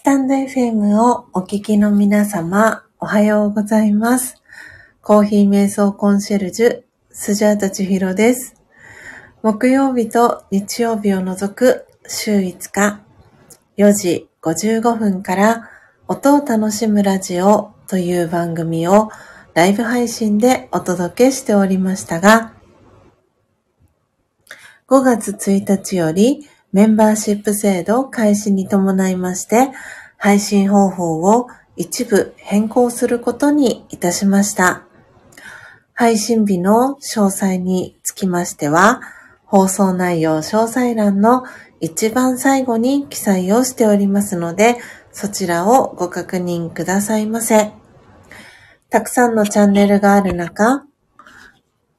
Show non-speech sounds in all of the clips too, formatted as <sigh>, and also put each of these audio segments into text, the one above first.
スタンド FM をお聞きの皆様、おはようございます。コーヒー瞑想コンシェルジュ、スジャータチヒロです。木曜日と日曜日を除く週5日、4時55分から音を楽しむラジオという番組をライブ配信でお届けしておりましたが、5月1日よりメンバーシップ制度開始に伴いまして、配信方法を一部変更することにいたしました。配信日の詳細につきましては、放送内容詳細欄の一番最後に記載をしておりますので、そちらをご確認くださいませ。たくさんのチャンネルがある中、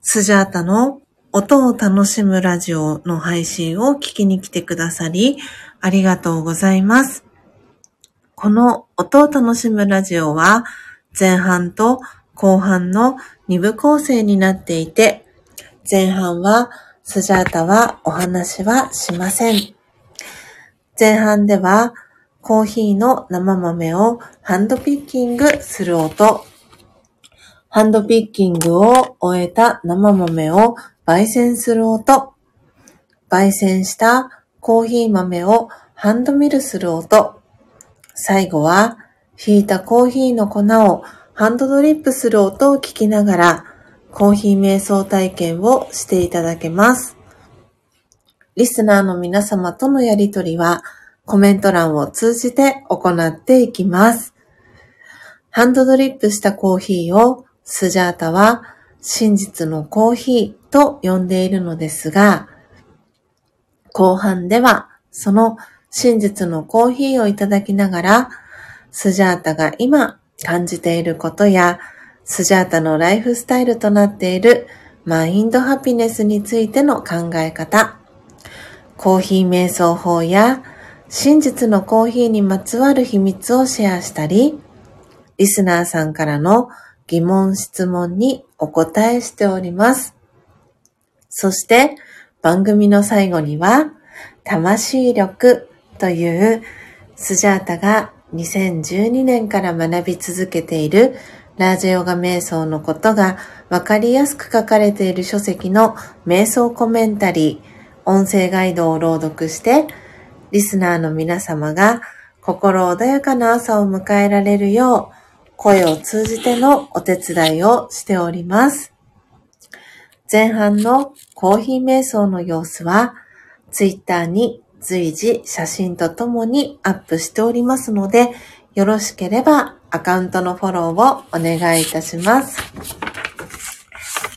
スジャータの音を楽しむラジオの配信を聞きに来てくださり、ありがとうございます。この音を楽しむラジオは、前半と後半の2部構成になっていて、前半はスジャータはお話はしません。前半では、コーヒーの生豆をハンドピッキングする音、ハンドピッキングを終えた生豆を焙煎する音。焙煎したコーヒー豆をハンドミルする音。最後は、ひいたコーヒーの粉をハンドドリップする音を聞きながら、コーヒー瞑想体験をしていただけます。リスナーの皆様とのやりとりは、コメント欄を通じて行っていきます。ハンドドリップしたコーヒーをスジャータは真実のコーヒーと呼んでいるのですが、後半ではその真実のコーヒーをいただきながら、スジャータが今感じていることや、スジャータのライフスタイルとなっているマインドハピネスについての考え方、コーヒー瞑想法や真実のコーヒーにまつわる秘密をシェアしたり、リスナーさんからの疑問質問にお答えしております。そして番組の最後には魂力というスジャータが2012年から学び続けているラージヨガ瞑想のことがわかりやすく書かれている書籍の瞑想コメンタリー、音声ガイドを朗読して、リスナーの皆様が心穏やかな朝を迎えられるよう、声を通じてのお手伝いをしております。前半のコーヒー瞑想の様子は、ツイッターに随時写真とともにアップしておりますので、よろしければアカウントのフォローをお願いいたします。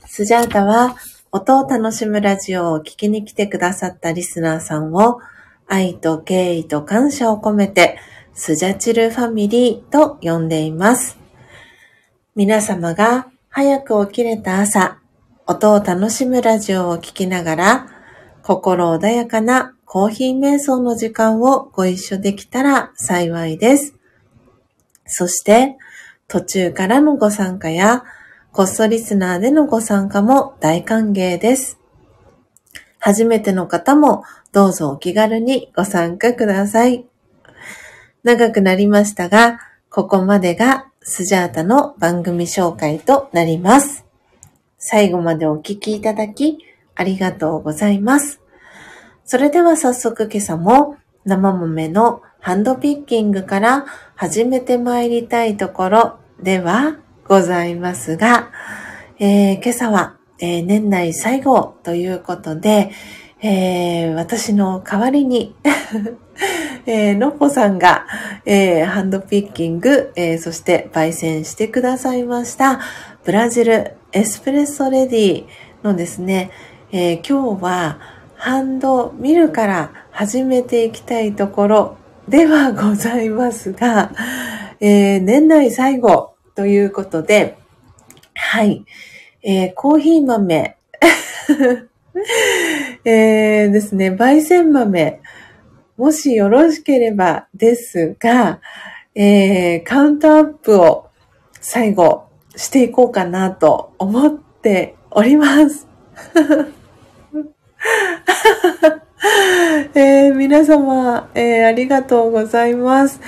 スジャータは音を楽しむラジオを聴きに来てくださったリスナーさんを愛と敬意と感謝を込めてスジャチルファミリーと呼んでいます。皆様が早く起きれた朝、音を楽しむラジオを聴きながら、心穏やかなコーヒー瞑想の時間をご一緒できたら幸いです。そして、途中からのご参加や、コストリスナーでのご参加も大歓迎です。初めての方もどうぞお気軽にご参加ください。長くなりましたが、ここまでがスジャータの番組紹介となります。最後までお聞きいただき、ありがとうございます。それでは早速今朝も生豆のハンドピッキングから始めて参りたいところではございますが、えー、今朝は、えー、年内最後ということで、えー、私の代わりに <laughs> えー、のっぽさんが、えー、ハンドピッキング、えー、そして焙煎してくださいました、ブラジルエスプレッソレディのですね、えー、今日はハンドミルから始めていきたいところではございますが、えー、年内最後ということで、はい、えー、コーヒー豆、<laughs> えー、ですね、焙煎豆、もしよろしければですが、えー、カウントアップを最後していこうかなと思っております。<laughs> えー、皆様、えー、ありがとうございます。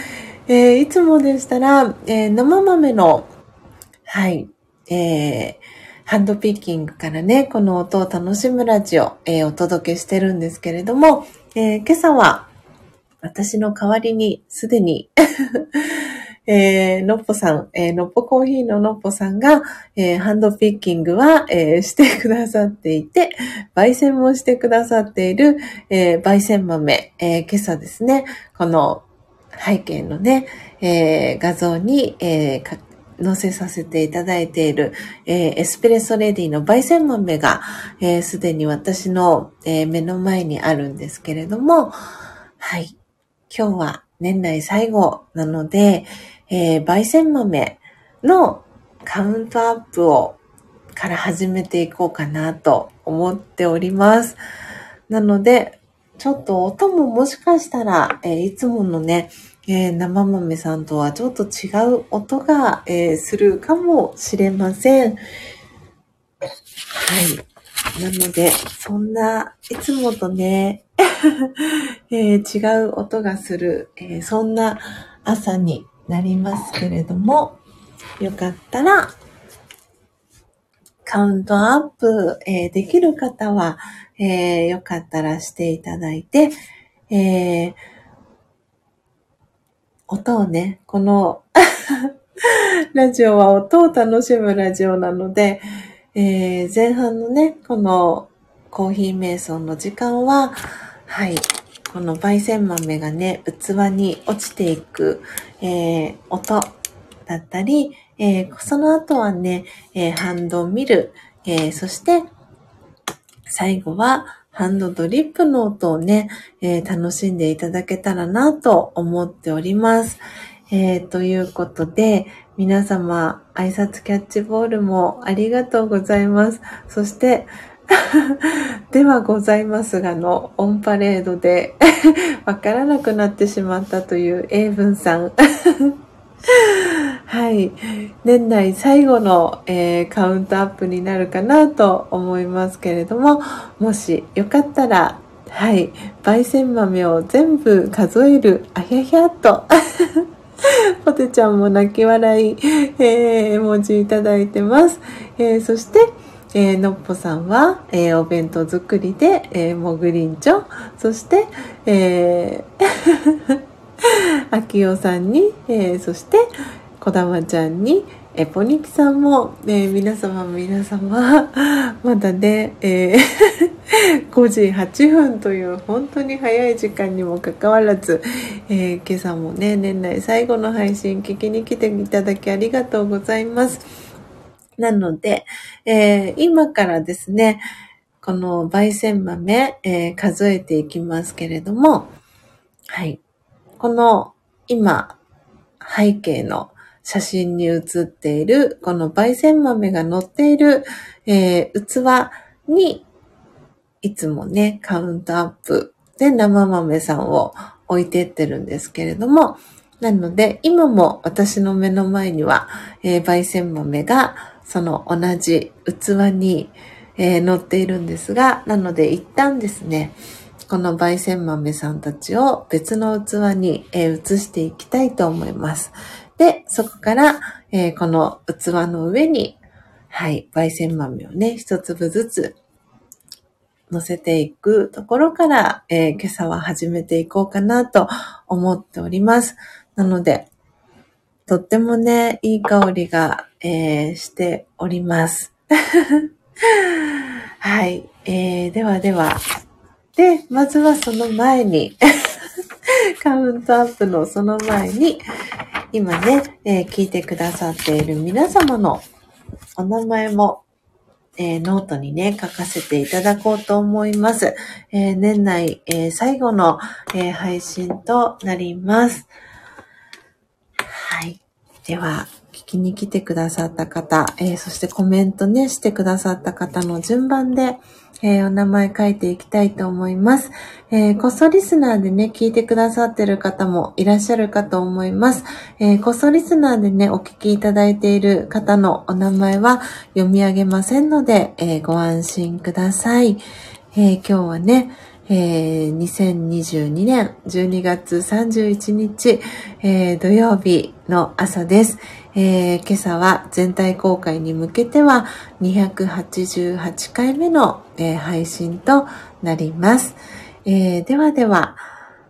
えー、いつもでしたら、え生豆の、はい、えハンドピッキングからね、この音を楽しむラジオ、えお届けしてるんですけれども、え今朝は、私の代わりにすでに <laughs> えー、のっぽさん、えー、のっぽコーヒーののっぽさんが、えー、ハンドピッキングは、えー、してくださっていて、焙煎もしてくださっている、えー、焙煎豆、えー、今朝ですね、この背景のね、えー、画像に、えー、載せさせていただいている、えー、エスプレッソレディの焙煎豆が、えす、でに私の、えー、目の前にあるんですけれども、はい。今日は年内最後なので、えー、焙煎豆のカウントアップをから始めていこうかなと思っております。なので、ちょっと音ももしかしたら、えー、いつものね、えー、生豆さんとはちょっと違う音が、えー、するかもしれません。はい。なので、そんな、いつもとね、<laughs> えー、違う音がする、えそんな朝になりますけれども、よかったら、カウントアップ、えー、できる方は、えー、よかったらしていただいて、えー、音をね、この <laughs> ラジオは音を楽しむラジオなので、えー、前半のね、このコーヒー瞑想の時間は、はい、この焙煎豆がね、器に落ちていく、えー、音だったり、えー、その後はね、えー、ハンドミル、えそして、最後はハンドドリップの音をね、え楽しんでいただけたらなと思っております。えということで、皆様、挨拶キャッチボールもありがとうございます。そして、<laughs> ではございますがのオンパレードで <laughs> わからなくなってしまったという英文さん。<laughs> はい。年内最後の、えー、カウントアップになるかなと思いますけれども、もしよかったら、はい。焙煎豆を全部数える、あひゃひゃっと。ポテちゃんも泣き笑い、えー、絵文字いただいてます。えー、そして、えー、のっぽさんは、えー、お弁当作りで、えー、もぐりんちょ、そして、え、あきおさんに、えー、そして、こだまちゃんに、えポニキさんも、えー、皆様皆様、まだね、えー、<laughs> 5時8分という本当に早い時間にもかかわらず、えー、今朝もね、年内最後の配信聞きに来ていただきありがとうございます。なので、えー、今からですね、この焙煎豆、えー、数えていきますけれども、はい。この今、背景の写真に写っている、この焙煎豆が乗っている、えー、器に、いつもね、カウントアップで生豆さんを置いてってるんですけれども、なので、今も私の目の前には、えー、焙煎豆がその同じ器に、えー、乗っているんですが、なので一旦ですね、この焙煎豆さんたちを別の器に、えー、移していきたいと思います。で、そこから、えー、この器の上に、はい、焙煎豆をね、一粒ずつ乗せていくところから、えー、今朝は始めていこうかなと思っております。なので、とってもね、いい香りが、えー、しております。<laughs> はい。えー、ではでは。で、まずはその前に <laughs> カウントアップのその前に、今ね、えー、聞いてくださっている皆様のお名前も、えー、ノートにね、書かせていただこうと思います。えー、年内、え最後の、え配信となります。はい。では、きに来てくださった方、えー、そしてコメントね、してくださった方の順番で、えー、お名前書いていきたいと思います。えー、こそリスナーでね、聞いてくださってる方もいらっしゃるかと思います。えー、こそリスナーでね、お聞きいただいている方のお名前は読み上げませんので、えご安心ください。え今日はね、えー、2022年12月31日、えー、土曜日の朝です、えー、今朝は全体公開に向けては288回目の、えー、配信となります、えー。ではでは、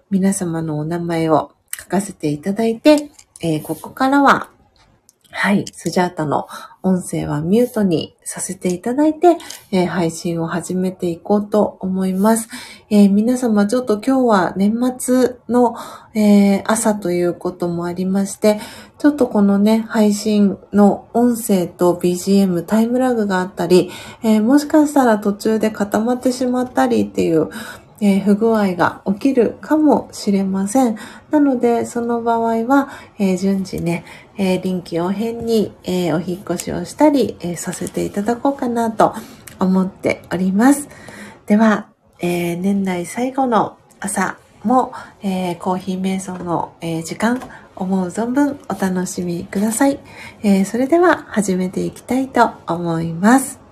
皆様のお名前を書かせていただいて、え、ここからははい。スジャータの音声はミュートにさせていただいて、えー、配信を始めていこうと思います。えー、皆様ちょっと今日は年末の、えー、朝ということもありまして、ちょっとこのね、配信の音声と BGM タイムラグがあったり、えもしかしたら途中で固まってしまったりっていう、えー、不具合が起きるかもしれません。なので、その場合は、えー、順次ね、えー、臨機応変に、えお引越しをしたり、えさせていただこうかなと思っております。では、え年内最後の朝も、えコーヒー瞑想の、え時間、思う存分お楽しみください。えそれでは始めていきたいと思います。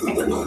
これは。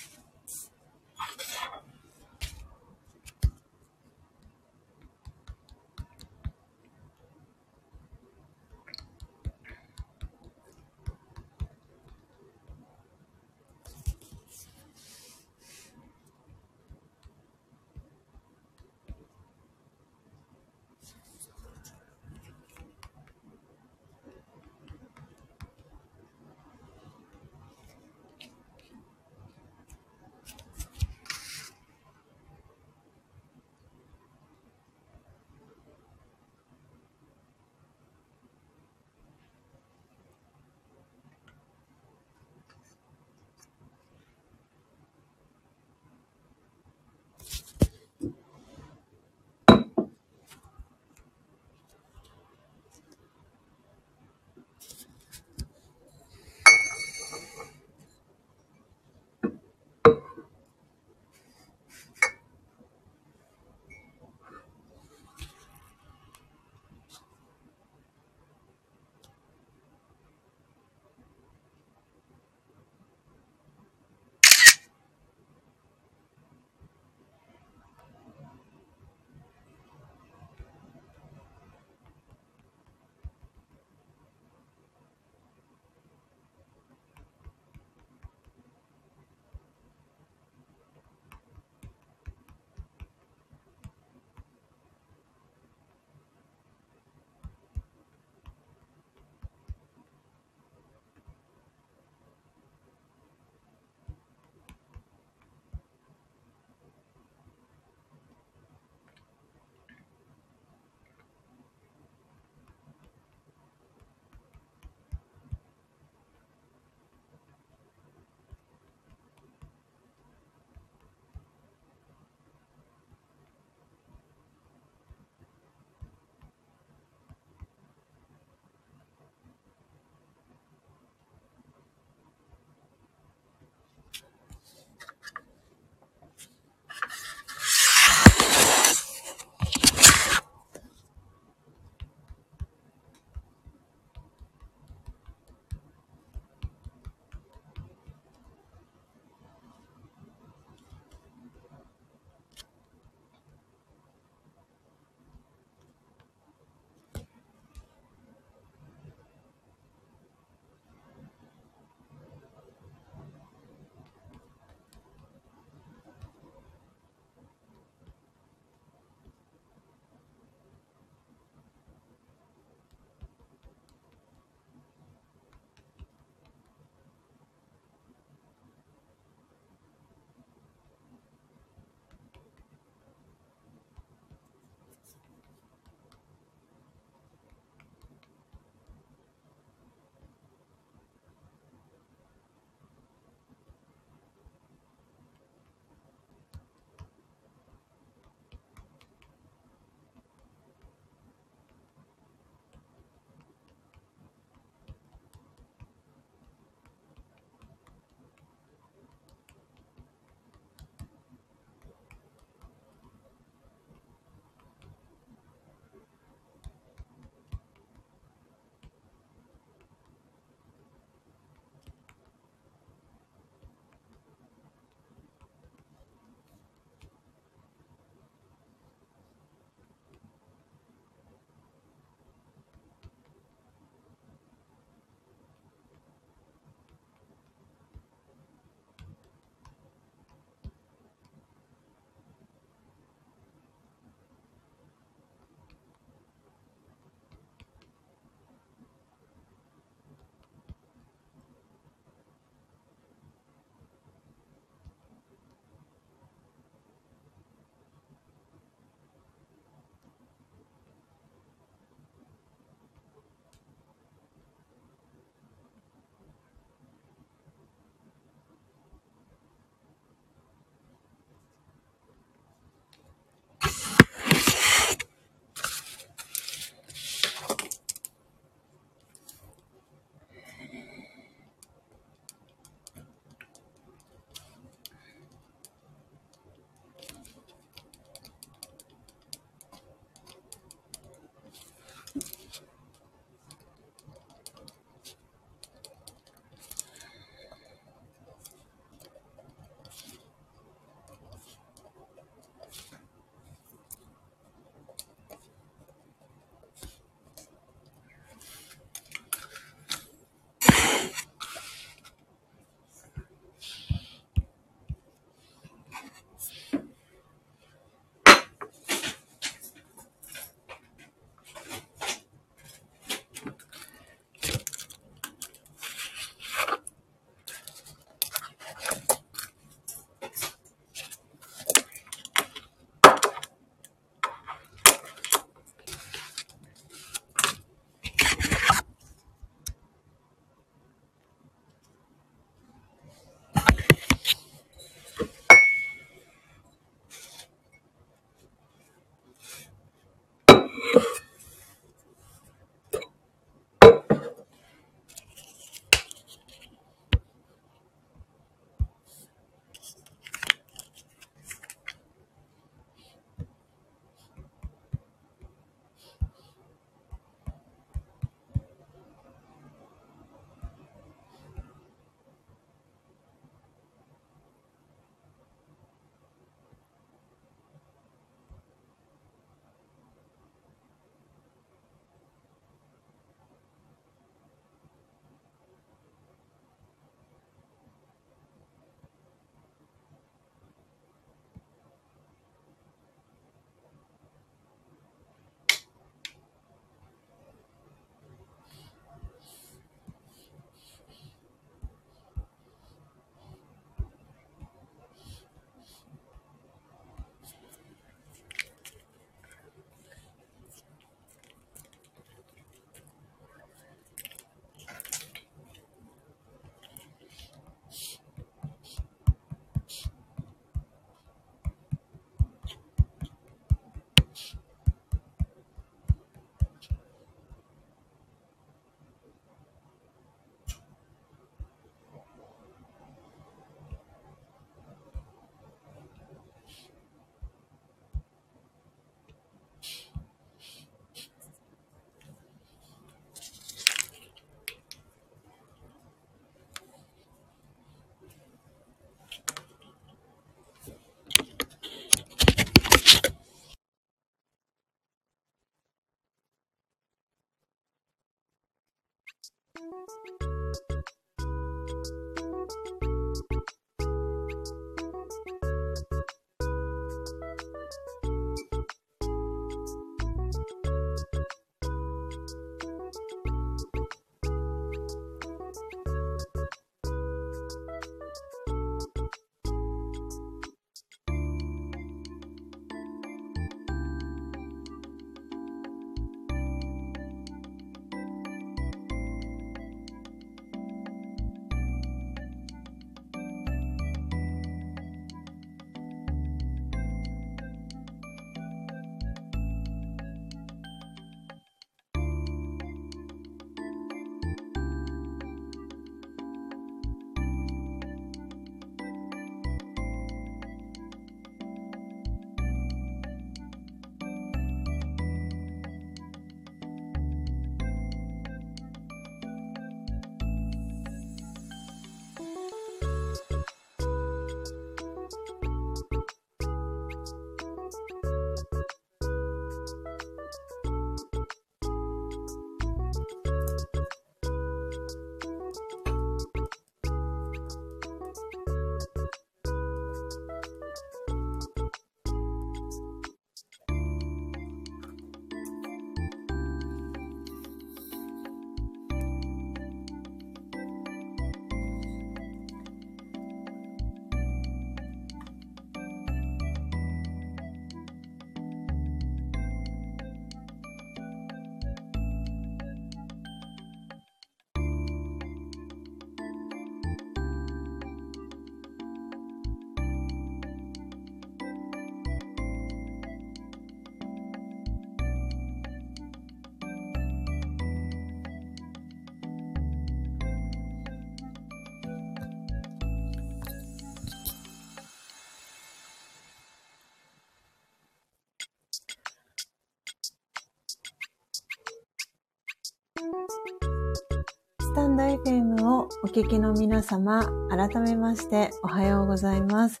タンド FM をお聞きの皆様、改めましておはようございます。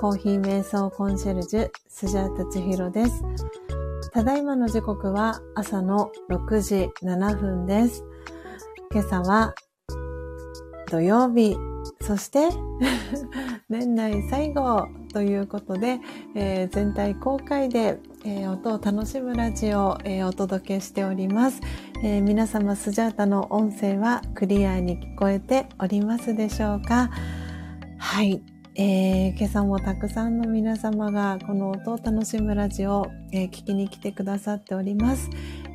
コーヒー瞑想コンシェルジュ、スジャータチヒロです。ただいまの時刻は朝の6時7分です。今朝は土曜日、そして <laughs> 年内最後ということで、えー、全体公開で、えー、音を楽しむラジオを、えー、お届けしております、え皆様スジャータの音声はクリアに聞こえておりますでしょうか？はい、えー、今朝もたくさんの皆様がこの音を楽しむラジオを、え聞きに来てくださっております、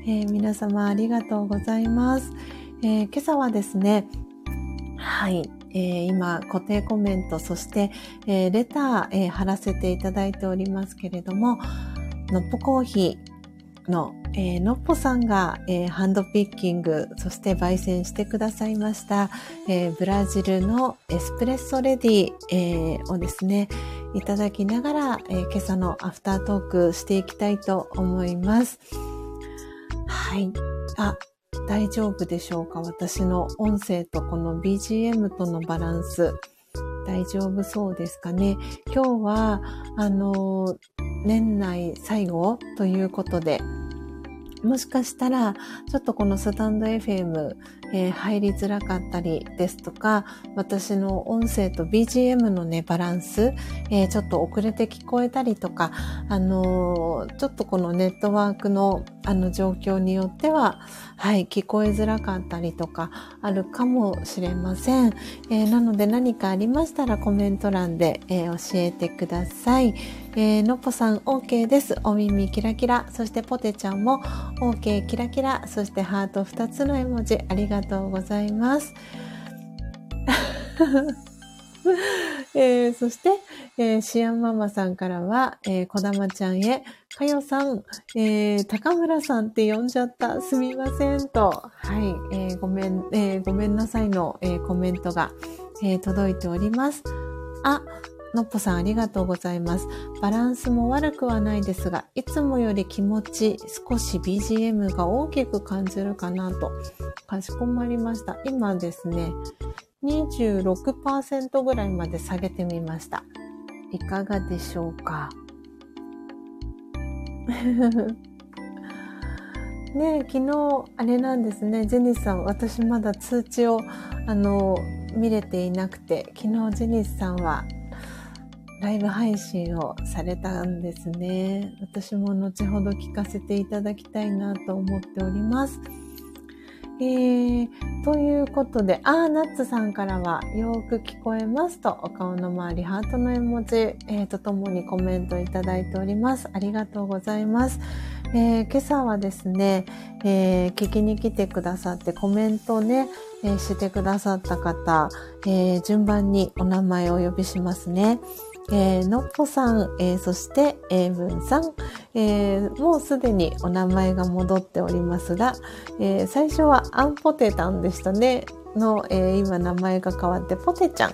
え皆様ありがとうございます、え今朝はですねはい、え、今固定コメント、そして、え、レター、え、貼らせていただいておりますけれども、のっぽコーヒーの、えー、のっぽさんが、えー、ハンドピッキング、そして焙煎してくださいました、えー、ブラジルのエスプレッソレディ、え、をですね、いただきながら、え、今朝のアフタートークしていきたいと思います。はい。あ、大丈夫でしょうか？私の音声とこの BGM とのバランス。大丈夫そうですかね？今日は、あの、年内最後ということで、もしかしたら、ちょっとこのスタンド FM、えー、入りづらかったりですとか、私の音声と BGM のね、バランス、えー、ちょっと遅れて聞こえたりとか、あのー、ちょっとこのネットワークのあの状況によっては、はい、聞こえづらかったりとかあるかもしれません。えなので何かありましたらコメント欄で、え教えてください。えー、のっぽさん OK です。お耳キラキラ。そしてポテちゃんも OK キラキラ。そしてハート2つの絵文字ありがとうがとうございます。<laughs> えー、そして、えー、シアンママさんからは、えー、こだまちゃんへ、かよさん、えー、高村さんって呼んじゃった。すみませんと。はい、えー、ごめん、えー、ごめんなさいの、えー、コメントが、えー、届いております。あ、のっぽさんありがとうございます。バランスも悪くはないですが、いつもより気持ち、少し BGM が大きく感じるかなと。かしこまりました。今ですね、26%ぐらいまで下げてみました。いかがでしょうか？<laughs> ね昨日、あれなんですね、ジェニスさん、私まだ通知を、あの、見れていなくて、昨日ジェニスさんはライブ配信をされたんですね。私も後ほど聞かせていただきたいなと思っております。えー、ということで、あー、ナッツさんからは、よーく聞こえますと、お顔の周り、ハートの絵文字、えー、とともにコメントいただいております。ありがとうございます。えー、今朝はですね、えー、聞きに来てくださってコメントをね、え、してくださった方、え順番にお名前をお呼びしますね。えー、のっぽさん、えー、そして、えー、ぶんさん、えー、もうすでにお名前が戻っておりますが、えー、最初はアンポテタンでしたね。の、えー、今名前が変わってポテちゃん。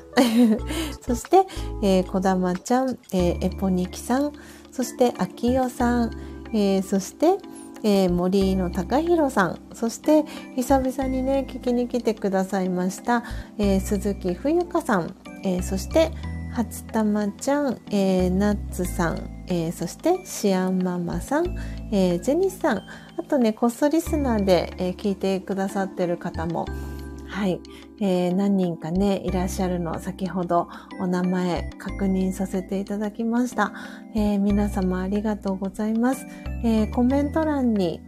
<laughs> そして、えー、こだまちゃん、えー、エポニキさん、そしてあきよさん、えー、そして、えー、森の高弘さん、そして久々にね、聞きに来てくださいました、えー、鈴木冬香さん、えー、そして初玉ちゃん、えー、ナッツさん、えー、そしてシアンママさん、えー、ジェニスさん、あとね、こっそリスナーで、えー、聞いてくださってる方も、はい、えー、何人かね、いらっしゃるの先ほどお名前確認させていただきました。えー、皆様ありがとうございます。えー、コメント欄に、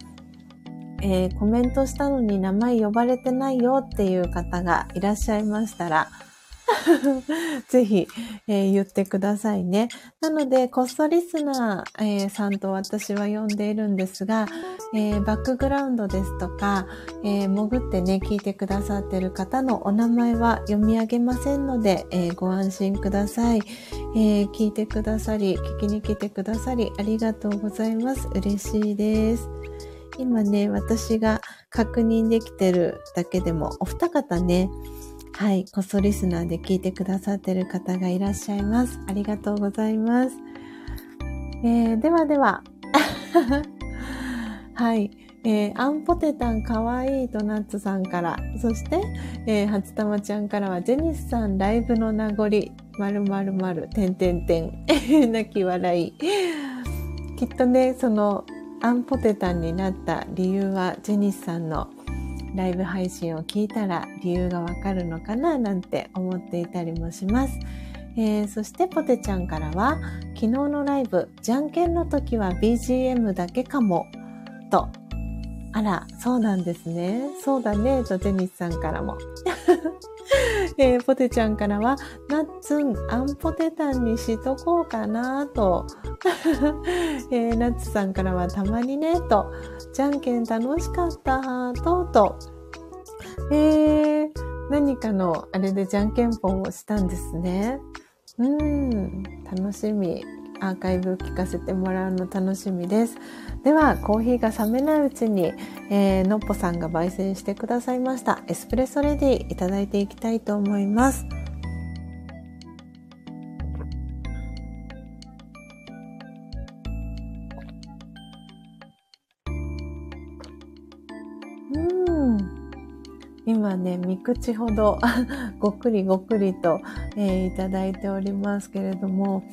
えーコメントしたのに名前呼ばれてないよっていう方がいらっしゃいましたら、<laughs> ぜひ、えー、言ってくださいね。なので、コストリスナー、えー、さんと私は呼んでいるんですが、えー、バックグラウンドですとか、え潜ってね、聞いてくださっている方のお名前は読み上げませんので、えご安心ください、え聞いてくださり、聞きに来てくださり、ありがとうございます。嬉しいです。今ね、私が確認できてるだけでも、お二方ね、はい、こそリスナーで聞いてくださってる方がいらっしゃいます。ありがとうございます。えー、ではでは、<laughs> はい、えー、アンポテタンかわいいとナッツさんから、そして、えー、初玉ちゃんからは、ジェニスさんライブの名残、まるまるまる、てんてんてん、<laughs> 泣き笑い。きっとね、その、アンポテタンになった理由は、ジェニスさんのライブ配信を聞いたら理由がわかるのかななんて思っていたりもします。えー、そしてポテちゃんからは昨日のライブじゃんけんの時は BGM だけかも。と。あらそうなんですね。そうだね。とテニスさんからも。<laughs> えー、ポテちゃんからは、ナッツン、アンポテタンにしとこうかなと、<laughs> えー、ナッツさんからはたまにね、と、じゃんけん楽しかった、と、と、えー、何かのあれでじゃんけんぽんをしたんですね。うん、楽しみ。アーカイブ聞かせてもらうの楽しみです。では、コーヒーが冷めないうちに、えー、のっぽさんが焙煎してくださいましたエスプレッソレディいただいていきたいと思います。今ね、三口ほど <laughs> ごっくりごっくりと、えー、いただいておりますけれども、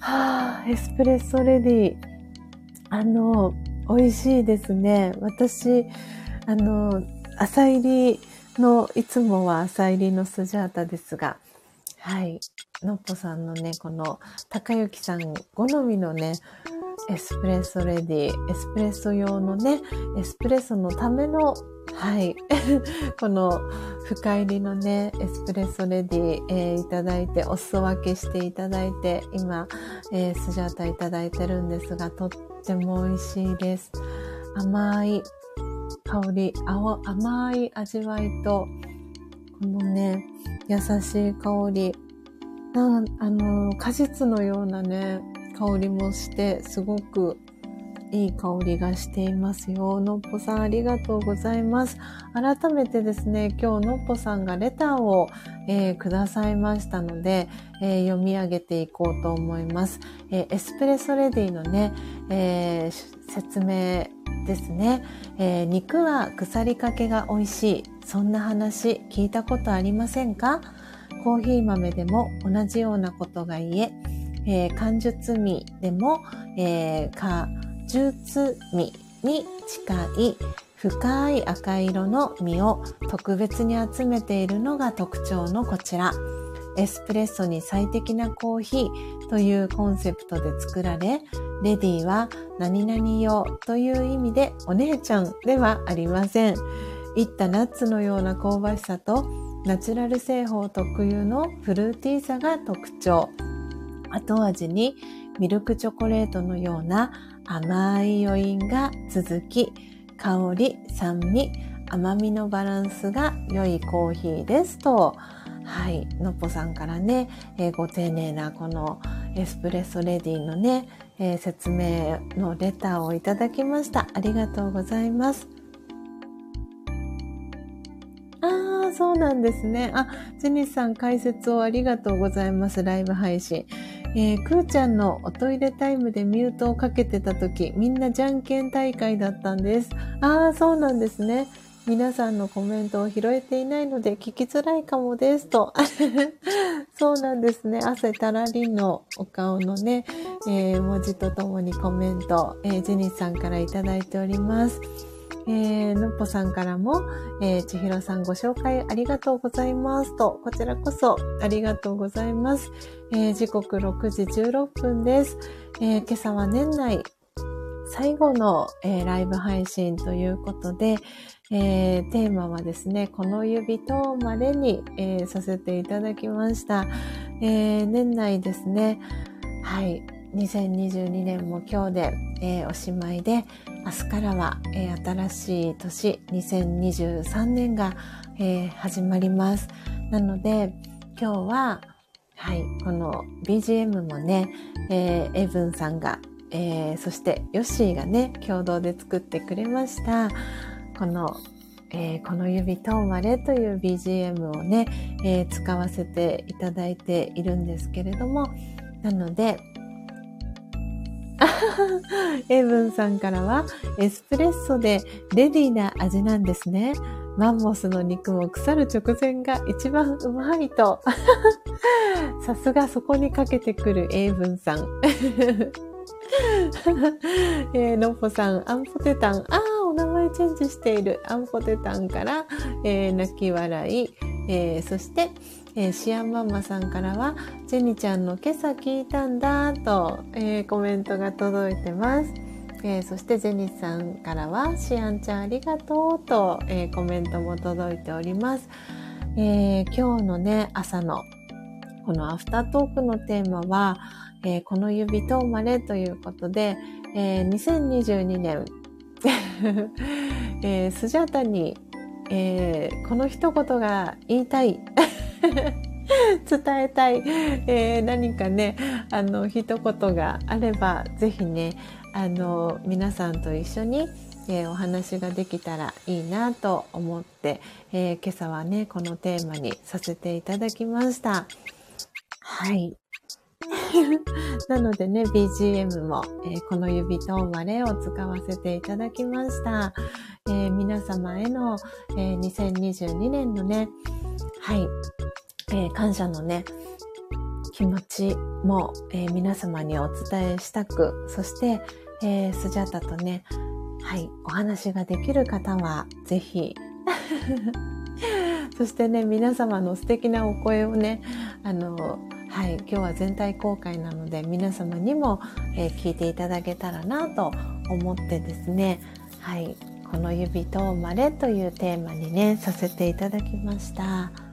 はあ、エスプレッソレディ。あの、美味しいですね。私、あの、浅煎りの、いつもは浅煎りのスジャータですが、はい。のっぽさんのね、この、高幸さん好みのね、エスプレッソレディ、エスプレッソ用のね、エスプレッソのためのはい。<laughs> この深入りのね、エスプレッソレディ、えー、いただいて、お裾分けしていただいて、今、えー、スジャータいただいてるんですが、とっても美味しいです。甘い香り、甘い味わいと、このね、優しい香り、なあの、果実のようなね、香りもして、すごくいい香りがしていますよ。のっぽさんありがとうございます。改めてですね、今日のっぽさんがレターを、えー、くださいましたので、えー、読み上げていこうと思います。えー、エスプレッソレディのね、え説明ですね、え肉は腐りかけが美味しい。そんな話聞いたことありませんか？コーヒー豆でも同じようなことが言え、えー、漢術味でも、えー、術味に近い深い赤色の実を特別に集めているのが特徴のこちら。エスプレッソに最適なコーヒーというコンセプトで作られ、レディは何々用という意味でお姉ちゃんではありません。いったナッツのような香ばしさとナチュラル製法特有のフルーティーさが特徴。後味にミルクチョコレートのような甘い余韻が続き、香り、酸味、甘みのバランスが良いコーヒーですと、はい、のっぽさんからね、えー、ご丁寧なこのエスプレッソレディのね、えー、説明のレターをいただきました。ありがとうございます。ああ、そうなんですね。あ、ジェニスさん解説をありがとうございます。ライブ配信。えー、くーちゃんのおトイレタイムでミュートをかけてた時、みんなじゃんけん大会だったんです。ああ、そうなんですね。皆さんのコメントを拾えていないので聞きづらいかもですと。<laughs> そうなんですね。汗たらりんのお顔のね、えー、文字とともにコメント、えー、ジェニスさんからいただいております。えー、のっぽさんからも、えー、ちひろさんご紹介ありがとうございますと、こちらこそありがとうございます。えー、時刻6時16分です。えー、今朝は年内最後の、えー、ライブ配信ということで、えー、テーマはですね、この指とまれに、えー、させていただきました。え年内ですね、はい、2022年も今日で、えおしまいで、明日からは、え新しい年、2023年が、え始まります。なので、今日は、はい、この BGM もね、えー、エブンさんが、え、そしてヨッシーがね、共同で作ってくれました。この、えー、この指と生まれという BGM をね、えー、使わせていただいているんですけれども、なので、<laughs> エブンさんからは、エスプレッソでレディーな味なんですね。マンモスの肉も腐る直前が一番うまいと。<laughs> さすがそこにかけてくるエイブンさん。<laughs> えー、のっぽさん、アンポテタン。ああ、お名前チェンジしている。アンポテタンから、えー、泣き笑い。えー、そして、えー、シアンマンマさんからは、ジェニちゃんの今朝聞いたんだと、えー、コメントが届いてます。えー、そしてジェニスさんからは、シアンちゃんありがとうと、えー、コメントも届いております。えー、今日のね、朝のこのアフタートークのテーマは、え、この指と生まれということで、えー、2022年、え、スジャタに、え、この一言が言いたい。<laughs> 伝えたい、えー、何かね、あの、一言があれば、ぜひね、あの、皆さんと一緒に、えー、お話ができたらいいなと思って、えー、今朝はね、このテーマにさせていただきました。はい。<laughs> なのでね、BGM も、えー、この指と生まれを使わせていただきました。え、皆様への、えー、2022年のね、はい、え感謝のね、気持ちも、え皆様にお伝えしたく、そして、えスジャタとね、はい、お話ができる方は、ぜひ、<laughs> そしてね、皆様の素敵なお声をね、あの、はい、今日は全体公開なので皆様にも、えー、聞いていただけたらなと思ってですね、はい、この指と生まれというテーマにね、させていただきました。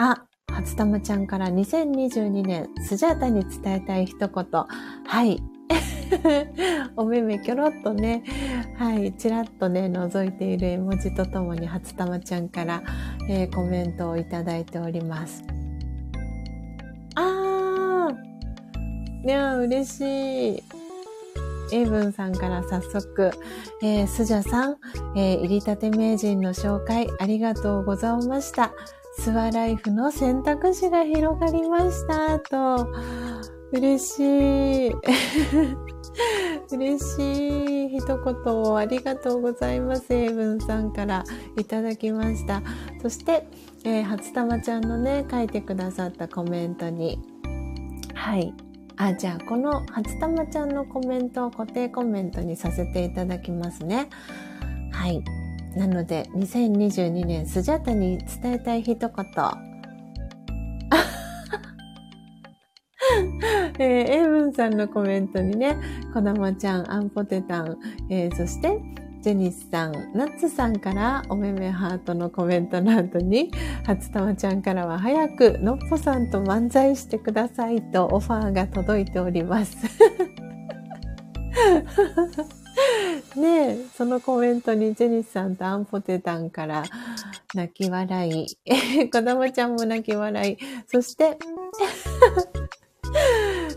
あ、初玉ちゃんから2022年スジャータに伝えたい一言。はい。<laughs> お目目キョロっとね、はい、ちらっとね、覗いている絵文字とともに初玉ちゃんから、えー、コメントをいただいております。あーいや嬉しい。エイブンさんから早速、えー、スジャさん、えー、入りたて名人の紹介ありがとうございました。スワライフの選択肢が広がりました。と、嬉しい。<laughs> 嬉しい一言をありがとうございます。エイブンさんからいただきました。そして、えー、初玉ちゃんのね、書いてくださったコメントに、はい、あ、じゃあこの初玉ちゃんのコメントを固定コメントにさせていただきますね。はい。なので、2022年スジャタに伝えたい一言。<laughs> えー、エイブンさんのコメントにね、こだまちゃん、アンポテタン、えー、そして、ジェニスさん、ナッツさんからおめめハートのコメントの後に、初玉ちゃんからは早くのっぽさんと漫才してくださいとオファーが届いております。<laughs> ねえ、そのコメントにジェニスさんとアンポテタンから泣き笑い、<laughs> 子供ちゃんも泣き笑い、そして <laughs>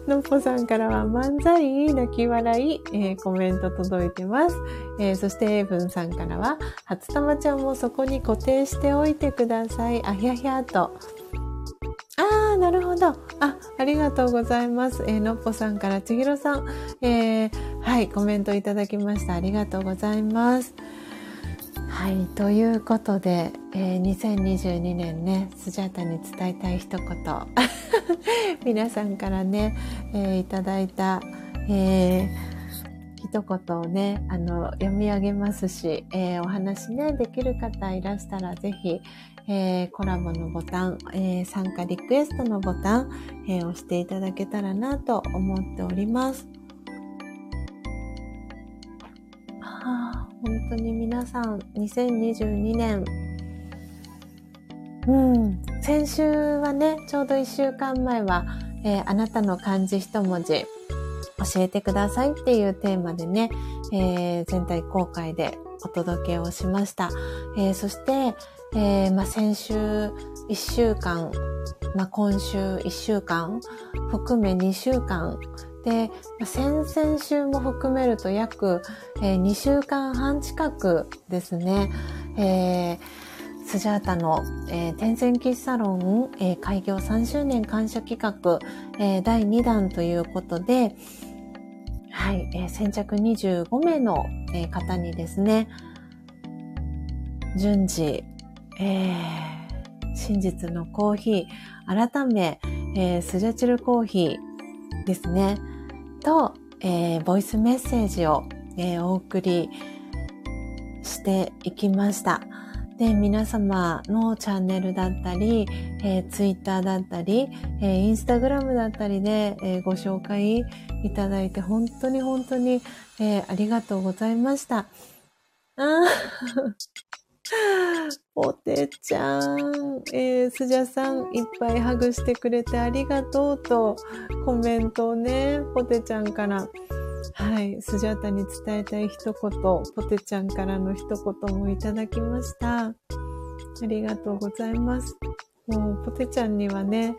のっぽさんからは漫才、泣き笑い、えー、コメント届いてます。えー、そしてエイブンさんからは、初玉ちゃんもそこに固定しておいてください。あひゃひゃと。ああ、なるほど。あ、ありがとうございます。えー、のっぽさんからちひろさん、えー、はい、コメントいただきました。ありがとうございます。はい、ということで、えー、2022年ね、スジャータに伝えたい一言。<laughs> 皆さんからね、えー、いただいた、えー、一言をね、あの、読み上げますし、えー、お話ね、できる方いらしたら、ぜひ、えー、コラボのボタン、えー、参加リクエストのボタン、えー、押していただけたらなと思っております。はあ、本当に皆さん、2022年、うん、先週はね、ちょうど1週間前は、えー、あなたの漢字一文字、教えてくださいっていうテーマでね、えー、全体公開でお届けをしました。えー、そして、えーまあ、先週1週間、まあ、今週1週間含め2週間で、まあ、先々週も含めると約、えー、2週間半近くですね、えー、スジャータの、えー、天然喫サロン、えー、開業3周年感謝企画、えー、第2弾ということで、はい、えー、先着25名の、えー、方にですね、順次、えー、真実のコーヒー、改め、えー、スジャチルコーヒーですね、と、えー、ボイスメッセージを、えー、お送りしていきました。で、皆様のチャンネルだったり、えー、ツイッターだったり、えー、インスタグラムだったりで、えー、ご紹介いただいて、本当に本当に、えー、ありがとうございました。あポテちゃん、えー、スジャさん、いっぱいハグしてくれてありがとうと、コメントをね、ポテちゃんから、はい、スジャタに伝えたい一言、ポテちゃんからの一言もいただきました。ありがとうございます。もう、ポテちゃんにはね、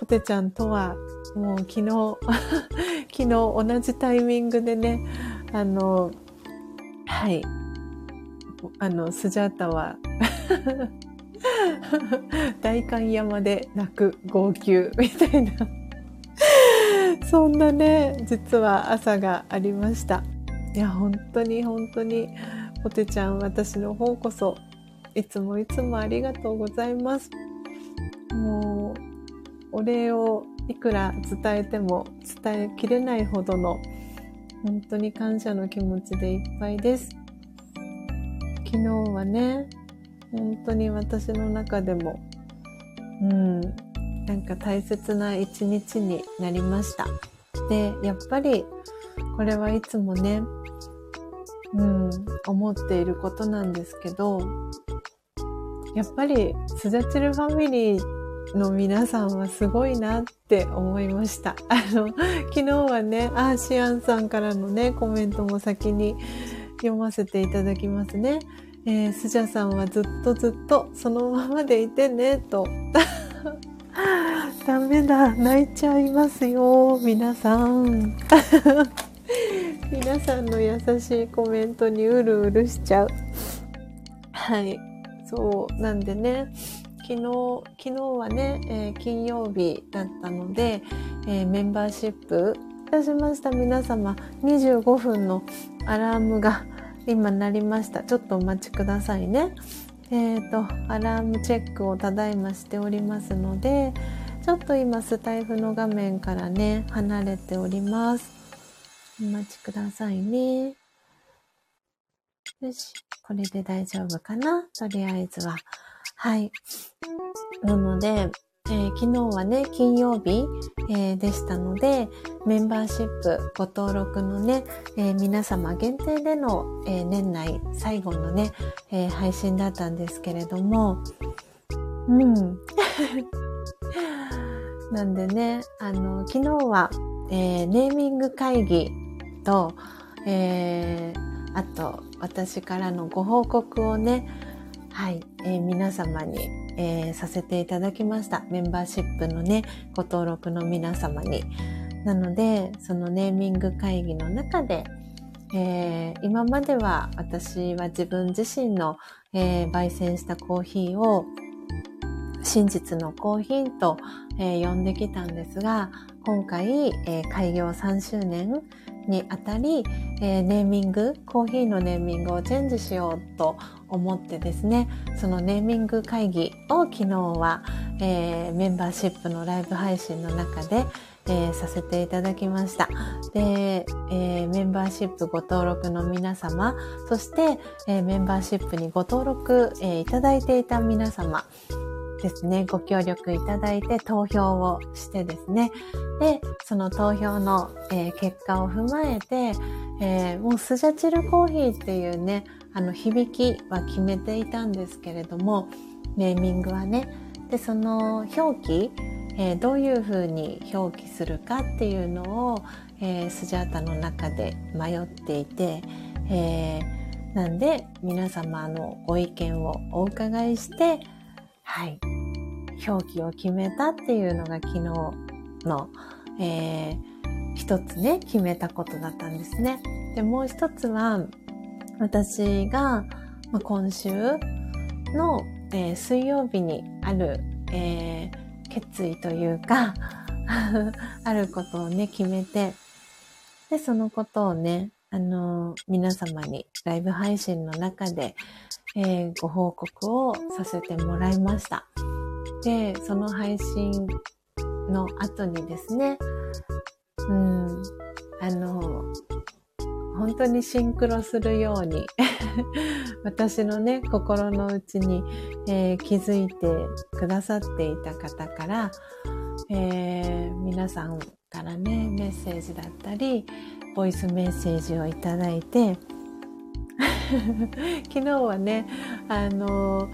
ポテちゃんとは、もう昨日、<laughs> 昨日同じタイミングでね、あの、はい、あの、スジャータは <laughs> 代官山で泣く号泣みたいなそんなね、実は朝がありました。いや、本当に本当に、ポテちゃん、私の方こそ、いつもいつもありがとうございます。もう、お礼をいくら伝えても伝えきれないほどの、本当に感謝の気持ちでいっぱいです。昨日はね、本当に私の中でも、うん、なんか大切な一日になりました。で、やっぱりこれはいつもね、うん、思っていることなんですけど、やっぱりスジャチルファミリーの皆さんはすごいなって思いました。あの、昨日はね、アーシアンさんからのね、コメントも先に読ませていただきますね。えー、スジャさんはずっとずっとそのままでいてね、と。<laughs> ダメだ、泣いちゃいますよ、皆さん。<laughs> 皆さんの優しいコメントにうるうるしちゃう。はい。そう。なんでね、昨日、昨日はね、えー、金曜日だったので、えー、メンバーシップいたしました皆様25分のアラームが今鳴りました。ちょっとお待ちくださいね。えっ、ー、と、アラームチェックをただいましておりますので、ちょっと今スタイフの画面からね、離れております。お待ちくださいね。よし。これで大丈夫かな？とりあえずは。はい。なので、えー、昨日はね、金曜日、えー、でしたので、メンバーシップご登録のね、えー、皆様限定での、え年内最後のね、え配信だったんですけれども、うん。<laughs> なんでね、あの、昨日は、えネーミング会議と、えあと、私からのご報告をね、はい、えー、皆様に、えー、させていただきました。メンバーシップのね、ご登録の皆様に。なので、そのネーミング会議の中で、えー、今までは私は自分自身の、えー、焙煎したコーヒーを真実のコーヒーと、えー、呼んできたんですが、今回、えー、開業3周年にあたり、えー、ネーミング、コーヒーのネーミングをチェンジしようと思ってですね、そのネーミング会議を昨日は、えー、メンバーシップのライブ配信の中で、えー、させていただきました。で、え、メンバーシップご登録の皆様、そして、え、メンバーシップにご登録、えいただいていた皆様、ですね、ご協力いただいて投票をしてですね、で、その投票の、えー、結果を踏まえて、えー、もうスジャチルコーヒーっていうね、あの響きは決めていたんですけれども、ネーミングはね、で、その表記、えー、どういうふうに表記するかっていうのを、え、スジャータの中で迷っていて、え、なんで皆様のご意見をお伺いして、はい、表記を決めたっていうのが昨日の、えー、一つね、決めたことだったんですね。で、もう一つは、私が、ま、今週の、えー、水曜日にある、えー、決意というか <laughs> あることをね、決めて、で、そのことをね、あのー、皆様にライブ配信の中で、えー、ご報告をさせてもらいました。で、その配信の後にですね、うん、あの、本当にシンクロするように <laughs> 私のね、心の内に、えー、気づいてくださっていた方から、えー、皆さんからね、メッセージだったり、ボイスメッセージをいただいて、<laughs> 昨日はねあの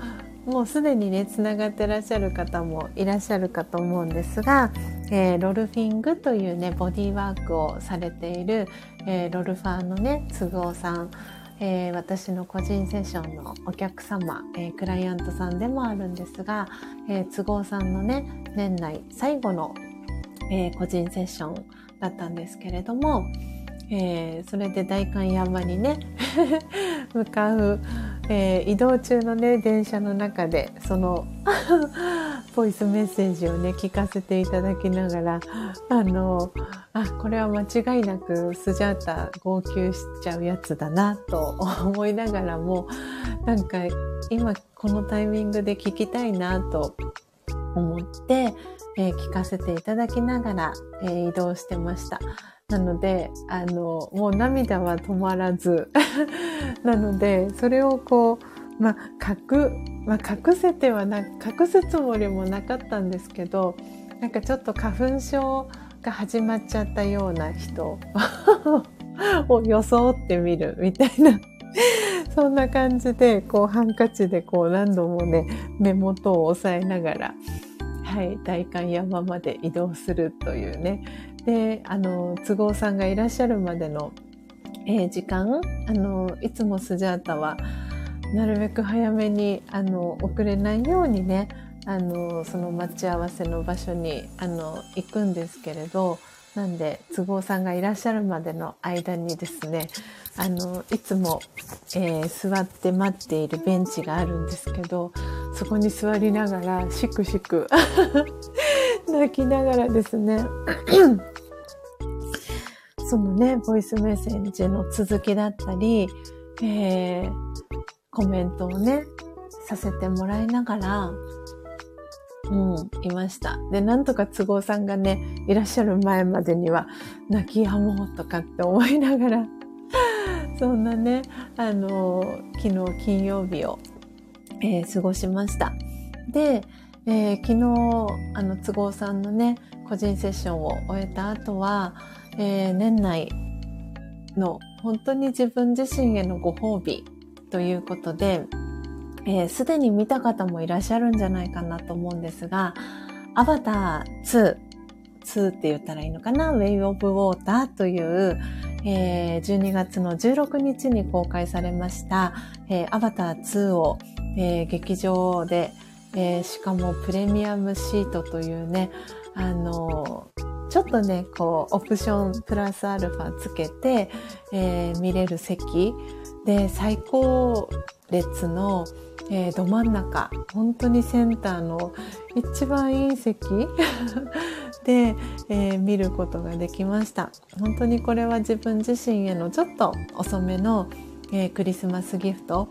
もうすでにねつながってらっしゃる方もいらっしゃるかと思うんですが、えー、ロルフィングというねボディーワークをされている、えー、ロルファーのね都合さんえー、私の個人セッションのお客様、えー、クライアントさんでもあるんですが、えー、都合さんのね年内最後の、え個人セッションだったんですけれども、えー、それで代官山にね <laughs> 向かう、えー、移動中のね電車の中でその <laughs> ボイスメッセージをね聞かせていただきながらあのあこれは間違いなくスジャータ号泣しちゃうやつだなと思いながらもなんか今このタイミングで聞きたいなと思って、えー、聞かせていただきながら、えー、移動してました。なので、あの、もう涙は止まらず。<laughs> なので、それをこう、まあ、隠、まあ、隠せてはな、隠すつもりもなかったんですけど、なんかちょっと花粉症が始まっちゃったような人 <laughs> を装ってみるみたいな <laughs> そんな感じで、こうハンカチでこう何度もね、目元を押さえながら、はい、大観山まで移動するというね、で、あの、都合さんがいらっしゃるまでの、えー、時間、あの、いつもスジャータは、なるべく早めに、あの、遅れないようにね、あの、その待ち合わせの場所に、あの、行くんですけれど、なんで、都合さんがいらっしゃるまでの間にですね、あの、いつも、えー、座って待っているベンチがあるんですけど、そこに座りながら、しくしく泣きながらですね、そのね、ボイスメッセージの続きだったり、えー、コメントをね、させてもらいながら、うん、いました。で、なんとか都合さんがね、いらっしゃる前までには、泣きやもうとかって思いながら、<laughs> そんなね、あの、昨日金曜日を、えー、過ごしました。で、えー、昨日、あの、都合さんのね、個人セッションを終えた後は、えー、年内の本当に自分自身へのご褒美ということで、す、えー、で、に見た方もいらっしゃるんじゃないかなと思うんですが、アバター2、2って言ったらいいのかな ?Way of Water という、えー、12月の16日に公開されました、えー、アバター2を、えー、劇場で、えー、しかもプレミアムシートというね、あのちょっとね、こう、オプションプラスアルファつけて、えー、見れる席。で、最高列の、えー、ど真ん中、本当にセンターの一番いい席。<laughs> で、えー、見ることができました。本当にこれは自分自身へのちょっと遅めの、えー、クリスマスギフト、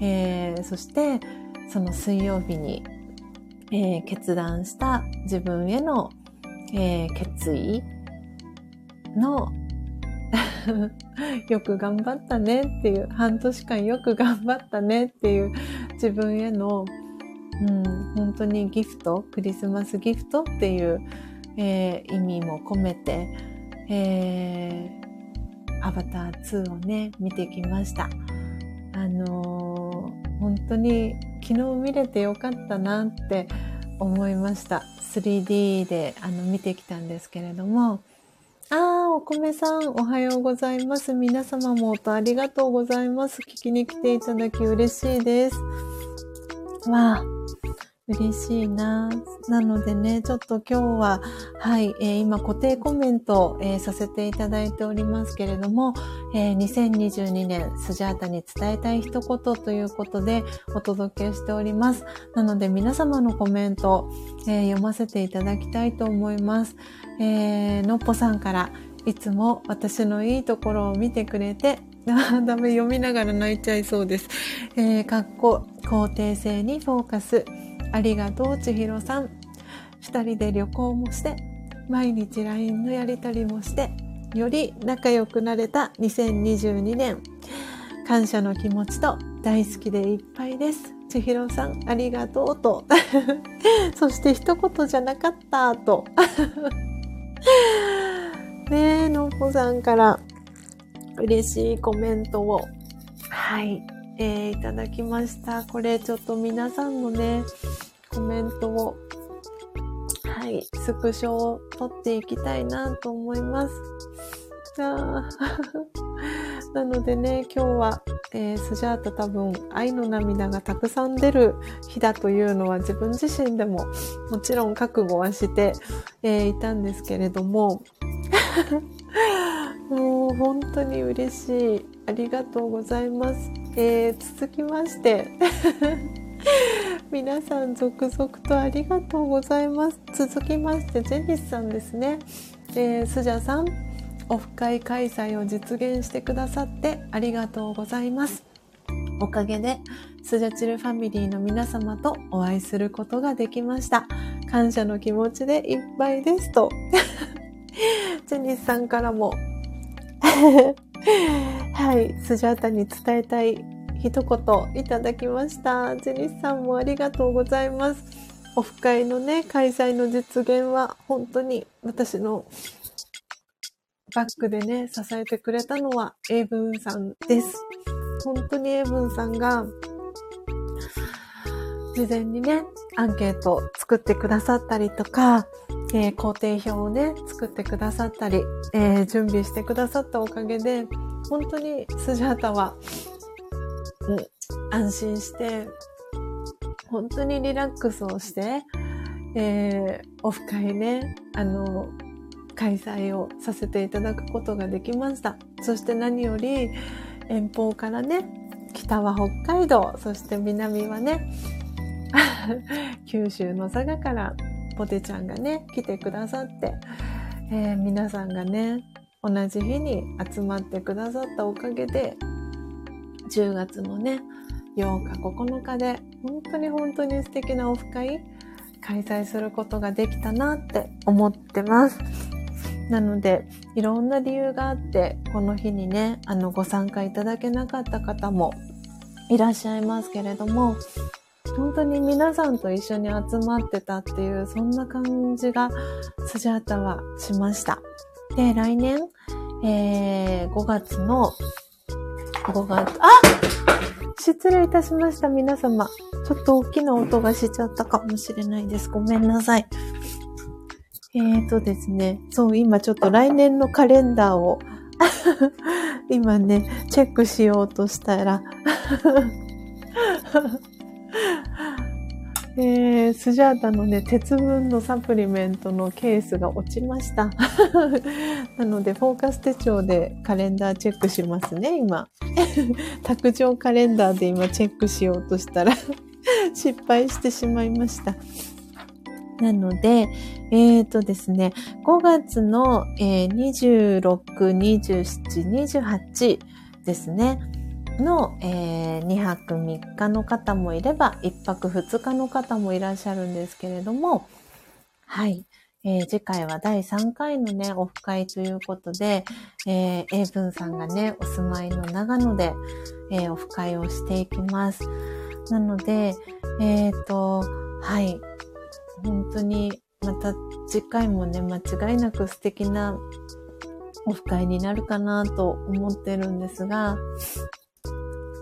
えー、そしてその水曜日に、え決断した自分への、え決意の <laughs> よく頑張ったねっていう、半年間よく頑張ったねっていう自分への、うん、本当にギフト、クリスマスギフトっていう、えー、意味も込めて、えー、アバター2をね、見てきました。あのー、本当に昨日見れてよかったなって思いました。3D であの見てきたんですけれども、ああ、お米さん、おはようございます。皆様も音ありがとうございます。聞きに来ていただき嬉しいです。わあ、嬉しいな。なのでね、ちょっと今日は、はい、えー、今固定コメント、えー、させていただいておりますけれども、えー、2022年スジャータに伝えたい一言ということでお届けしております。なので皆様のコメント、えー、読ませていただきたいと思います。えー、のっぽさんからいつも私のいいところを見てくれて、あ <laughs> ダメ、読みながら泣いちゃいそうです。えー、かっこ、肯定性にフォーカス。ありがとう、千尋さん。二人で旅行もして、毎日 LINE のやりとりもして、より仲良くなれた2022年。感謝の気持ちと大好きでいっぱいです。千尋さん、ありがとうと。<laughs> そして一言じゃなかったと。<laughs> ねえ、のっぽさんから嬉しいコメントを、はい、えー、いただきました。これちょっと皆さんのね、コメントを、はい、スクショを取っていきたいなと思います。あ <laughs> なのでね、今日は、えー、スジャータ多分愛の涙がたくさん出る日だというのは自分自身でももちろん覚悟はして、えー、いたんですけれども、<laughs> もう本当に嬉しい。ありがとうございます。えー、続きまして <laughs> 皆さん続々とありがとうございます。続きまして、ジェニスさんですね。えー、スジャさん、オフ会開催を実現してくださってありがとうございます。おかげで、スジャチルファミリーの皆様とお会いすることができました。感謝の気持ちでいっぱいですと。<laughs> ジェニスさんからもはい、スジャータに伝えたい一言いただきました。ジェニスさんもありがとうございます。オフ会のね、開催の実現は本当に私のバックでね、支えてくれたのはエイブンさんです。本当にエイブンさんが事前にね、アンケートを作ってくださったりとか、えー、工程表をね、作ってくださったり、えー、準備してくださったおかげで、本当にスジャータは、うん、安心して、本当にリラックスをして、えー、オフ会ね、あの、開催をさせていただくことができました。そして何より、遠方からね、北は北海道、そして南はね、<laughs> 九州の佐賀からポテちゃんがね、来てくださって、えー、皆さんがね、同じ日に集まってくださったおかげで、10月のね、8日、9日で、本当に本当に素敵なオフ会、開催することができたなって思ってます。なので、いろんな理由があって、この日にね、あの、ご参加いただけなかった方もいらっしゃいますけれども、本当に皆さんと一緒に集まってたっていう、そんな感じが、スジャータはしました。で、来年、えー、5月の、5月、あ失礼いたしました、皆様。ちょっと大きな音がしちゃったかもしれないです。ごめんなさい。えーとですね、そう、今ちょっと来年のカレンダーを <laughs> 今ね、チェックしようとしたら <laughs> <laughs> えー、スジャータのね、鉄分のサプリメントのケースが落ちました。<laughs> なので、フォーカス手帳でカレンダーチェックしますね、今。<laughs> 卓上カレンダーで今チェックしようとしたら失敗してしまいました。なので、えっ、ー、とですね、5月の、えー、26、27、28ですね。の、えー、2泊3日の方もいれば、1泊2日の方もいらっしゃるんですけれども、はい。えー、次回は第3回のね、オフ会ということで、えー、英文さんがね、お住まいの長野で、えー、オフ会をしていきます。なので、えっ、ー、と、はい。本当に、また次回もね、間違いなく素敵なオフ会になるかなと思ってるんですが、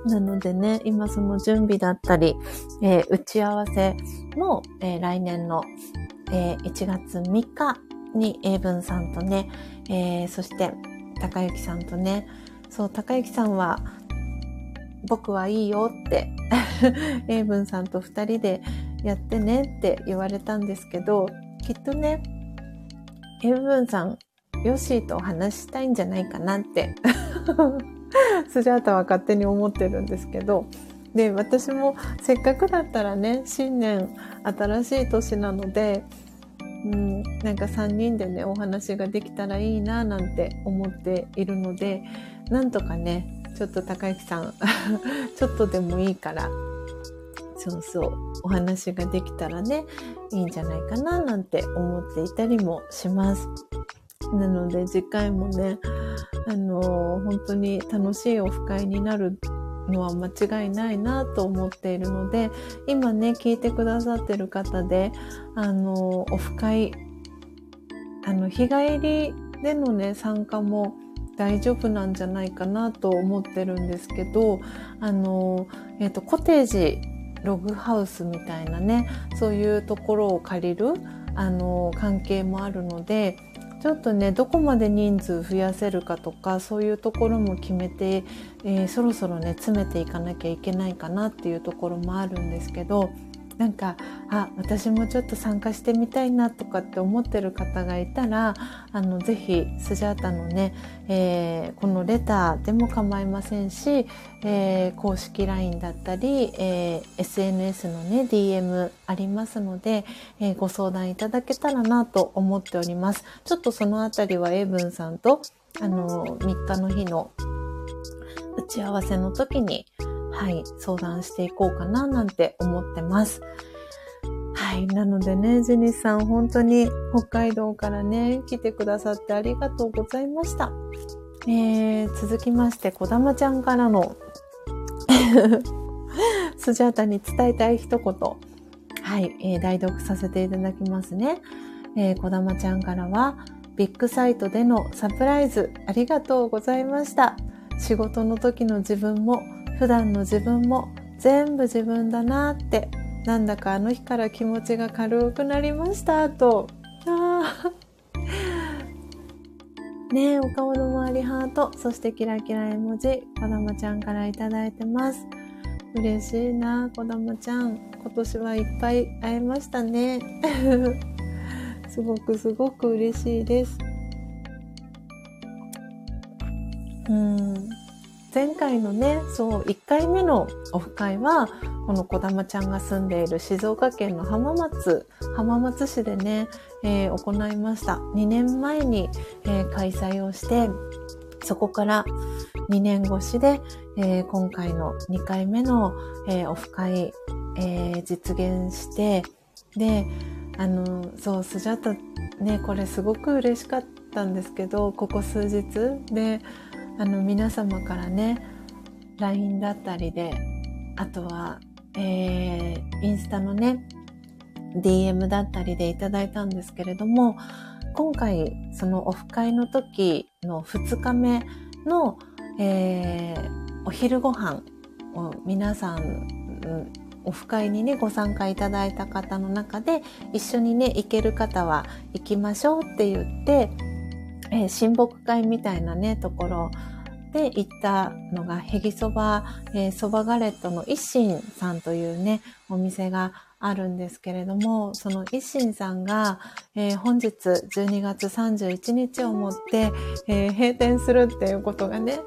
なのでね、今その準備だったり、えー、打ち合わせも、えー、来年の、えー、1月3日に英文さんとね、えー、そして高幸さんとね、そう、高幸さんは、僕はいいよって <laughs> 英文さんと二人でやってねって言われたんですけど、きっとね、英文さん、ヨッシーとお話したいんじゃないかなって。<laughs> スジャータは勝手に思ってるんですけど、で、私もせっかくだったらね、新年新しい年なので、うん、なんか3人でね、お話ができたらいいななんて思っているので、なんとかね、ちょっと高之さん、<laughs> ちょっとでもいいから、そうそう、お話ができたらね、いいんじゃないかななんて思っていたりもします。なので次回もね、あのー、本当に楽しいオフ会になるのは間違いないなと思っているので、今ね、聞いてくださってる方で、あのー、オフ会、あの、日帰りでのね、参加も大丈夫なんじゃないかなと思ってるんですけど、あのー、えっ、と、コテージ、ログハウスみたいなね、そういうところを借りる、あの関係もあるので、ちょっとねどこまで人数増やせるかとかそういうところも決めて、えー、そろそろね詰めていかなきゃいけないかなっていうところもあるんですけどなんかあ私もちょっと参加してみたいなとかって思ってる方がいたらあのぜひスジャータのね、えー、このレターでも構いませんし、えー、公式 LINE だったり、えー、SNS のね DM ありますので、えご相談いただけたらなと思っております。ちょっとそのあたりはエイブンさんとあの3日の日の打ち合わせの時にはい、相談していこうかななんて思ってます。はい。なのでね、ジェニスさん、本当に北海道からね、来てくださってありがとうございました。えー、続きまして、こだまちゃんからの <laughs> スジャータに伝えたい一言。はい、えー、代読させていただきますね。えー、こだまちゃんからは、ビッグサイトでのサプライズありがとうございました。仕事の時の自分も普段の自分も全部自分だなってなんだかあの日から気持ちが軽くなりましたと。あ <laughs> ねえお顔の周りハートそしてキラキラ絵文字こだまちゃんから頂いてます。嬉しいなこだまちゃん。今年はいっぱい会えましたね。<laughs> すごくすごく嬉しいです。うん。前回のね、そう、1回目のオフ会は、このこだまちゃんが住んでいる静岡県の浜松、浜松市でね、えー、行いました。2年前に、えー、開催をして、そこから2年越しで、えー、今回の2回目の、えオフ会、え実現して、で、あの、そう、スジャタね、これすごく嬉しかったんですけど、ここ数日で、あの、皆様からね、LINE だったりで、あとは、えー、インスタのね、DM だったりでいただいたんですけれども、今回、そのオフ会の時の2日目の、えー、お昼ご飯を皆さん、オフ会にね、ご参加いただいた方の中で、一緒にね、行ける方は行きましょうって言って、えー、親睦会みたいなね、ところで行ったのが、ヘギそば、えー、そばガレットの一心さんというね、お店があるんですけれども、その一心さんが、えー、本日12月31日をもって、えー、閉店するっていうことがね、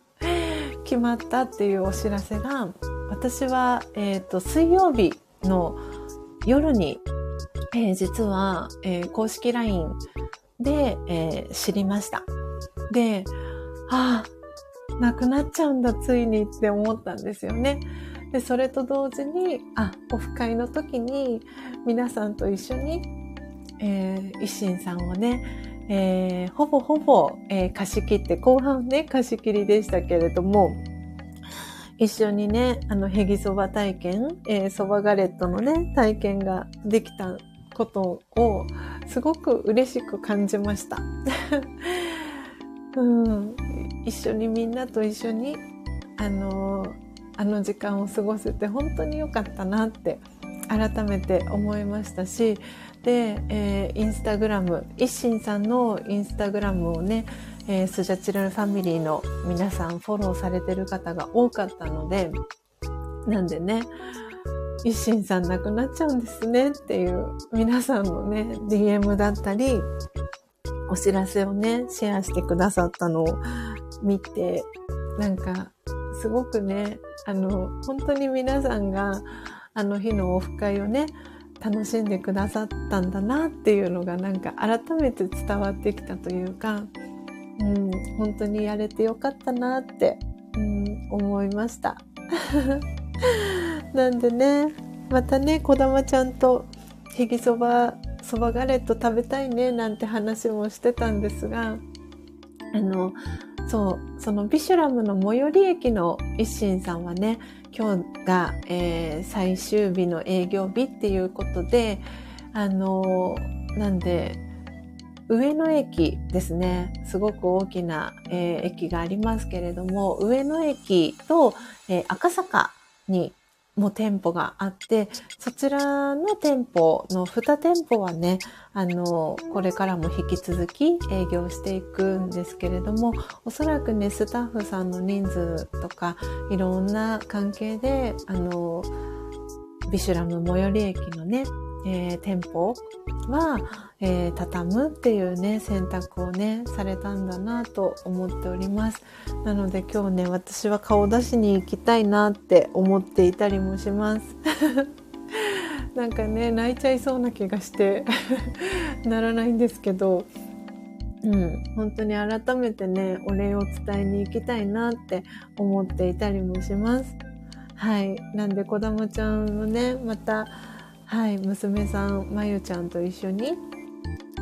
<laughs> 決まったっていうお知らせが、私は、えっ、と、水曜日の夜に、え、実は、え、公式 LINE で、え知りました。で、ああ、なくなっちゃうんだ、ついにって思ったんですよね。で、それと同時に、あ、オフ会の時に皆さんと一緒に、えー、一心さんをね、えー、ほぼほぼ、えー、貸し切って、後半ね、貸し切りでしたけれども、一緒にね、あの、ヘギそば体験、えー、そばガレットのね、体験ができたことを、すごく嬉しく感じました。うん、一緒にみんなと一緒に、あのあの時間を過ごせて本当に良かったなって改めて思いましたしで、えー、インスタグラム一心さんのインスタグラムをね、えー、スジャチラルファミリーの皆さんフォローされてる方が多かったのでなんでね一心さん亡くなっちゃうんですねっていう皆さんのね DM だったりお知らせをね、シェアしてくださったのを見て、なんか、すごくね、あの、本当に皆さんが、あの日のオフ会をね、楽しんでくださったんだなっていうのがなんか改めて伝わってきたというか、うん、本当にやれてよかったなって、うん、思いました。<laughs> なんでね、またね、こだまちゃんとへぎそばそばガレット食べたいねなんて話もしてたんですがあのそうそのビシュラムの最寄り駅の一心さんはね今日が、えー、最終日の営業日っていうことであのなんで上野駅ですね。すごく大きな、えー、駅がありますけれども上野駅と、えー、赤坂にも店舗があって、そちらの店舗の2店舗はね、あの、これからも引き続き営業していくんですけれども、おそらくね、スタッフさんの人数とか、いろんな関係で、あの、ビシュラム最寄り駅のね、えー、店舗は、えー、畳むっていうね、選択をね、されたんだなと思っております。なので今日ね、私は顔出しに行きたいなって思っていたりもします。<laughs> なんかね、泣いちゃいそうな気がして <laughs> ならないんですけど、うん、本当に改めてね、お礼を伝えに行きたいなって思っていたりもします。はい。なんで、こだまちゃんもね、また、はい、娘さん、まゆちゃんと一緒に、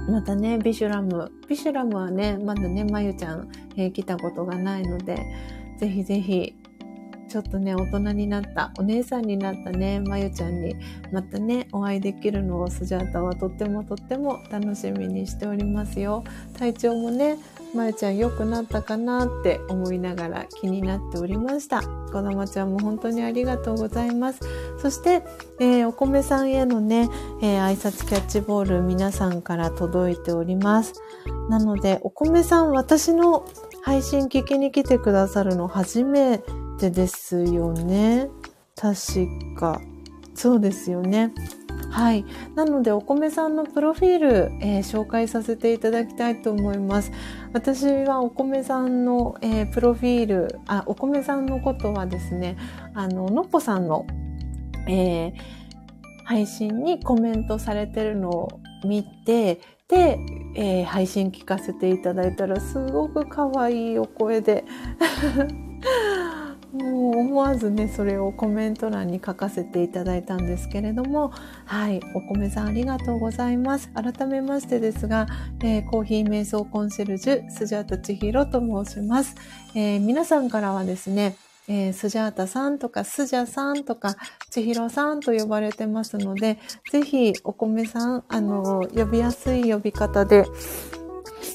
またね、ビシュラム。ビシュラムはね、まだね、まゆちゃん、えー、来たことがないので、ぜひぜひ、ちょっとね、大人になった、お姉さんになったね、まゆちゃんに、またね、お会いできるのをスジャータはとってもとっても楽しみにしておりますよ。体調もね、まゆちゃん良くなったかなって思いながら気になっておりました。こだまちゃんも本当にありがとうございます。そして、えー、お米さんへのね、えー、挨拶キャッチボール皆さんから届いております。なので、お米さん、私の配信聞きに来てくださるの初めてですよね。確か。そうですよね。はい。なので、お米さんのプロフィール、えー、紹介させていただきたいと思います。私はお米さんの、えー、プロフィール、あ、お米さんのことはですね、あの、のっぽさんの、えー、配信にコメントされてるのを見て、で、えー、配信聞かせていただいたら、すごく可愛いお声で、<laughs> 思わずねそれをコメント欄に書かせていただいたんですけれどもはいお米さんありがとうございます。改めましてですが、えー、コーヒー瞑想コンシェルジュスジャータ千尋と申します、えー、皆さんからはですねえー、スジャータさんとかスジャさんとか千尋さんと呼ばれてますので、ぜひお米さん、あの、呼びやすい呼び方で、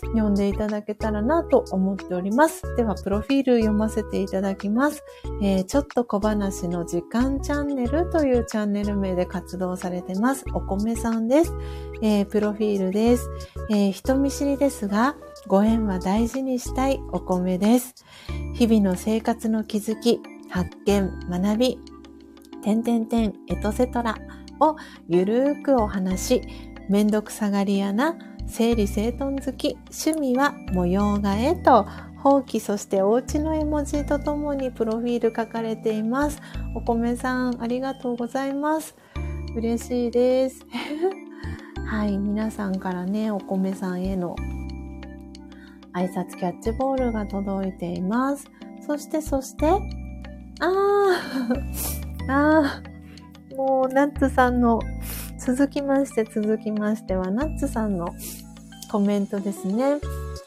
読んでいただけたらなと思っております。では、プロフィール読ませていただきます。えー、ちょっと小話の時間チャンネルというチャンネル名で活動されてます。お米さんです。えー、プロフィールです。えー、人見知りですが、ご縁は大事にしたいお米です。日々の生活の気づき、発見、学び、点々点、エトセトラをゆるーくお話し、めんどくさがり屋な整理整頓好き、趣味は模様替えと、放棄そしてお家の絵文字とともにプロフィール書かれています。お米さん、ありがとうございます。嬉しいです。<laughs> はい、皆さんからね、お米さんへの挨拶キャッチボールが届いています。そして、そして、あー、あー、もう、ナッツさんの続きまして、続きましては、ナッツさんのコメントですね。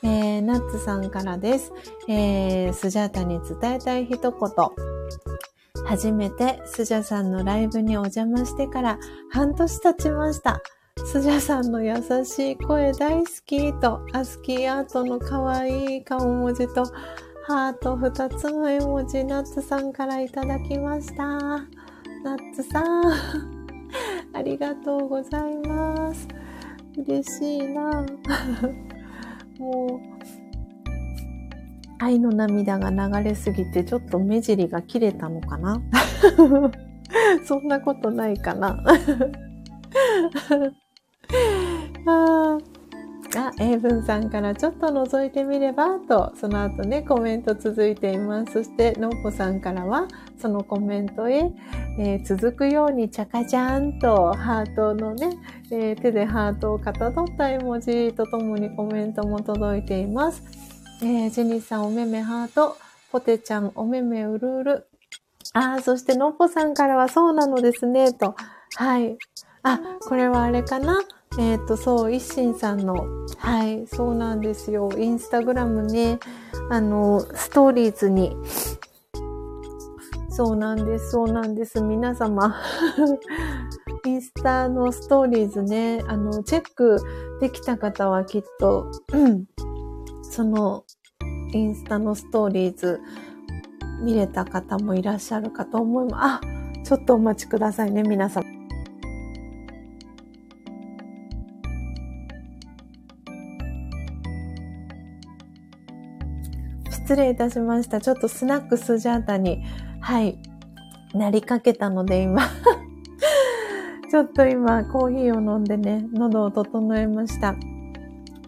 えー、ナッツさんからです。えー、スジャータに伝えたい一言。初めてスジャさんのライブにお邪魔してから半年経ちました。スジャさんの優しい声大好きと、アスキーアートの可愛い顔文字と、ハート2つの絵文字、ナッツさんからいただきました。ナッツさん。ありがとうございます。嬉しいな。<laughs> もう、愛の涙が流れすぎてちょっと目尻が切れたのかな？<laughs> そんなことないかな <laughs> ああ、英文さんからちょっと覗いてみればと、その後ね、コメント続いています。そして、のっぽさんからは、そのコメントへ、えー、続くようにチャカジャンとハートのね、えー、手でハートをかたどった絵文字とともにコメントも届いています。えー、ジェニーさんおめめハート、ポテちゃんおめめうるうる。ああ、そしてのっぽさんからはそうなのですね、と。はい。あ、これはあれかなえっ、ー、と、そう、一心さんの、はい、そうなんですよ。インスタグラムね、あの、ストーリーズに、そうなんです、そうなんです。皆様、<laughs> インスタのストーリーズね、あの、チェックできた方はきっと、うん、その、インスタのストーリーズ、見れた方もいらっしゃるかと思います。あ、ちょっとお待ちくださいね、皆様。失礼いたしました。ちょっとスナックスジャータに、はい、なりかけたので今 <laughs> ちょっと今コーヒーを飲んでね、喉を整えました。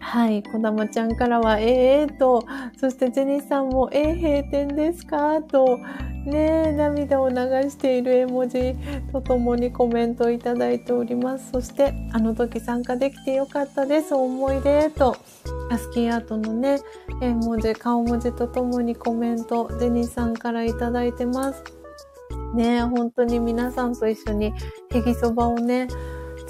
はい。こだまちゃんからは、ええー、と、そしてジェニーさんも、えー、閉店ですか？と、ね涙を流している絵文字とともにコメントをいただいております。そして、あの時参加できてよかったです。思い出と、アスキーアートのね、絵文字、顔文字とともにコメント、ジェニーさんからいただいてます。ね本当に皆さんと一緒にヘギそばをね、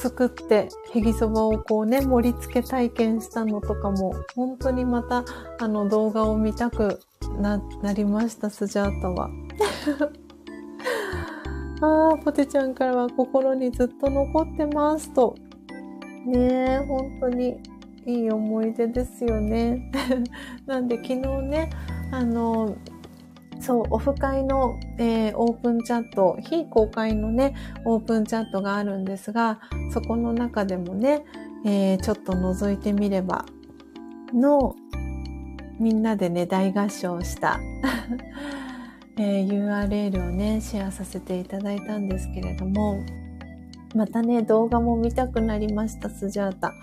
作って、ヘギそばをこうね、盛り付け体験したのとかも、本当にまた、あの動画を見たくな、りました、スジャータは。<laughs> ああ、ポテちゃんからは心にずっと残ってますと。ねえ、本当にいい思い出ですよね。<laughs> なんで昨日ね、あの、そう、オフ会の、えー、オープンチャット、非公開のね、オープンチャットがあるんですが、そこの中でもね、えー、ちょっと覗いてみれば、の、みんなでね、大合唱した、<laughs> えー、URL をね、シェアさせていただいたんですけれども、またね、動画も見たくなりました、スジャータ。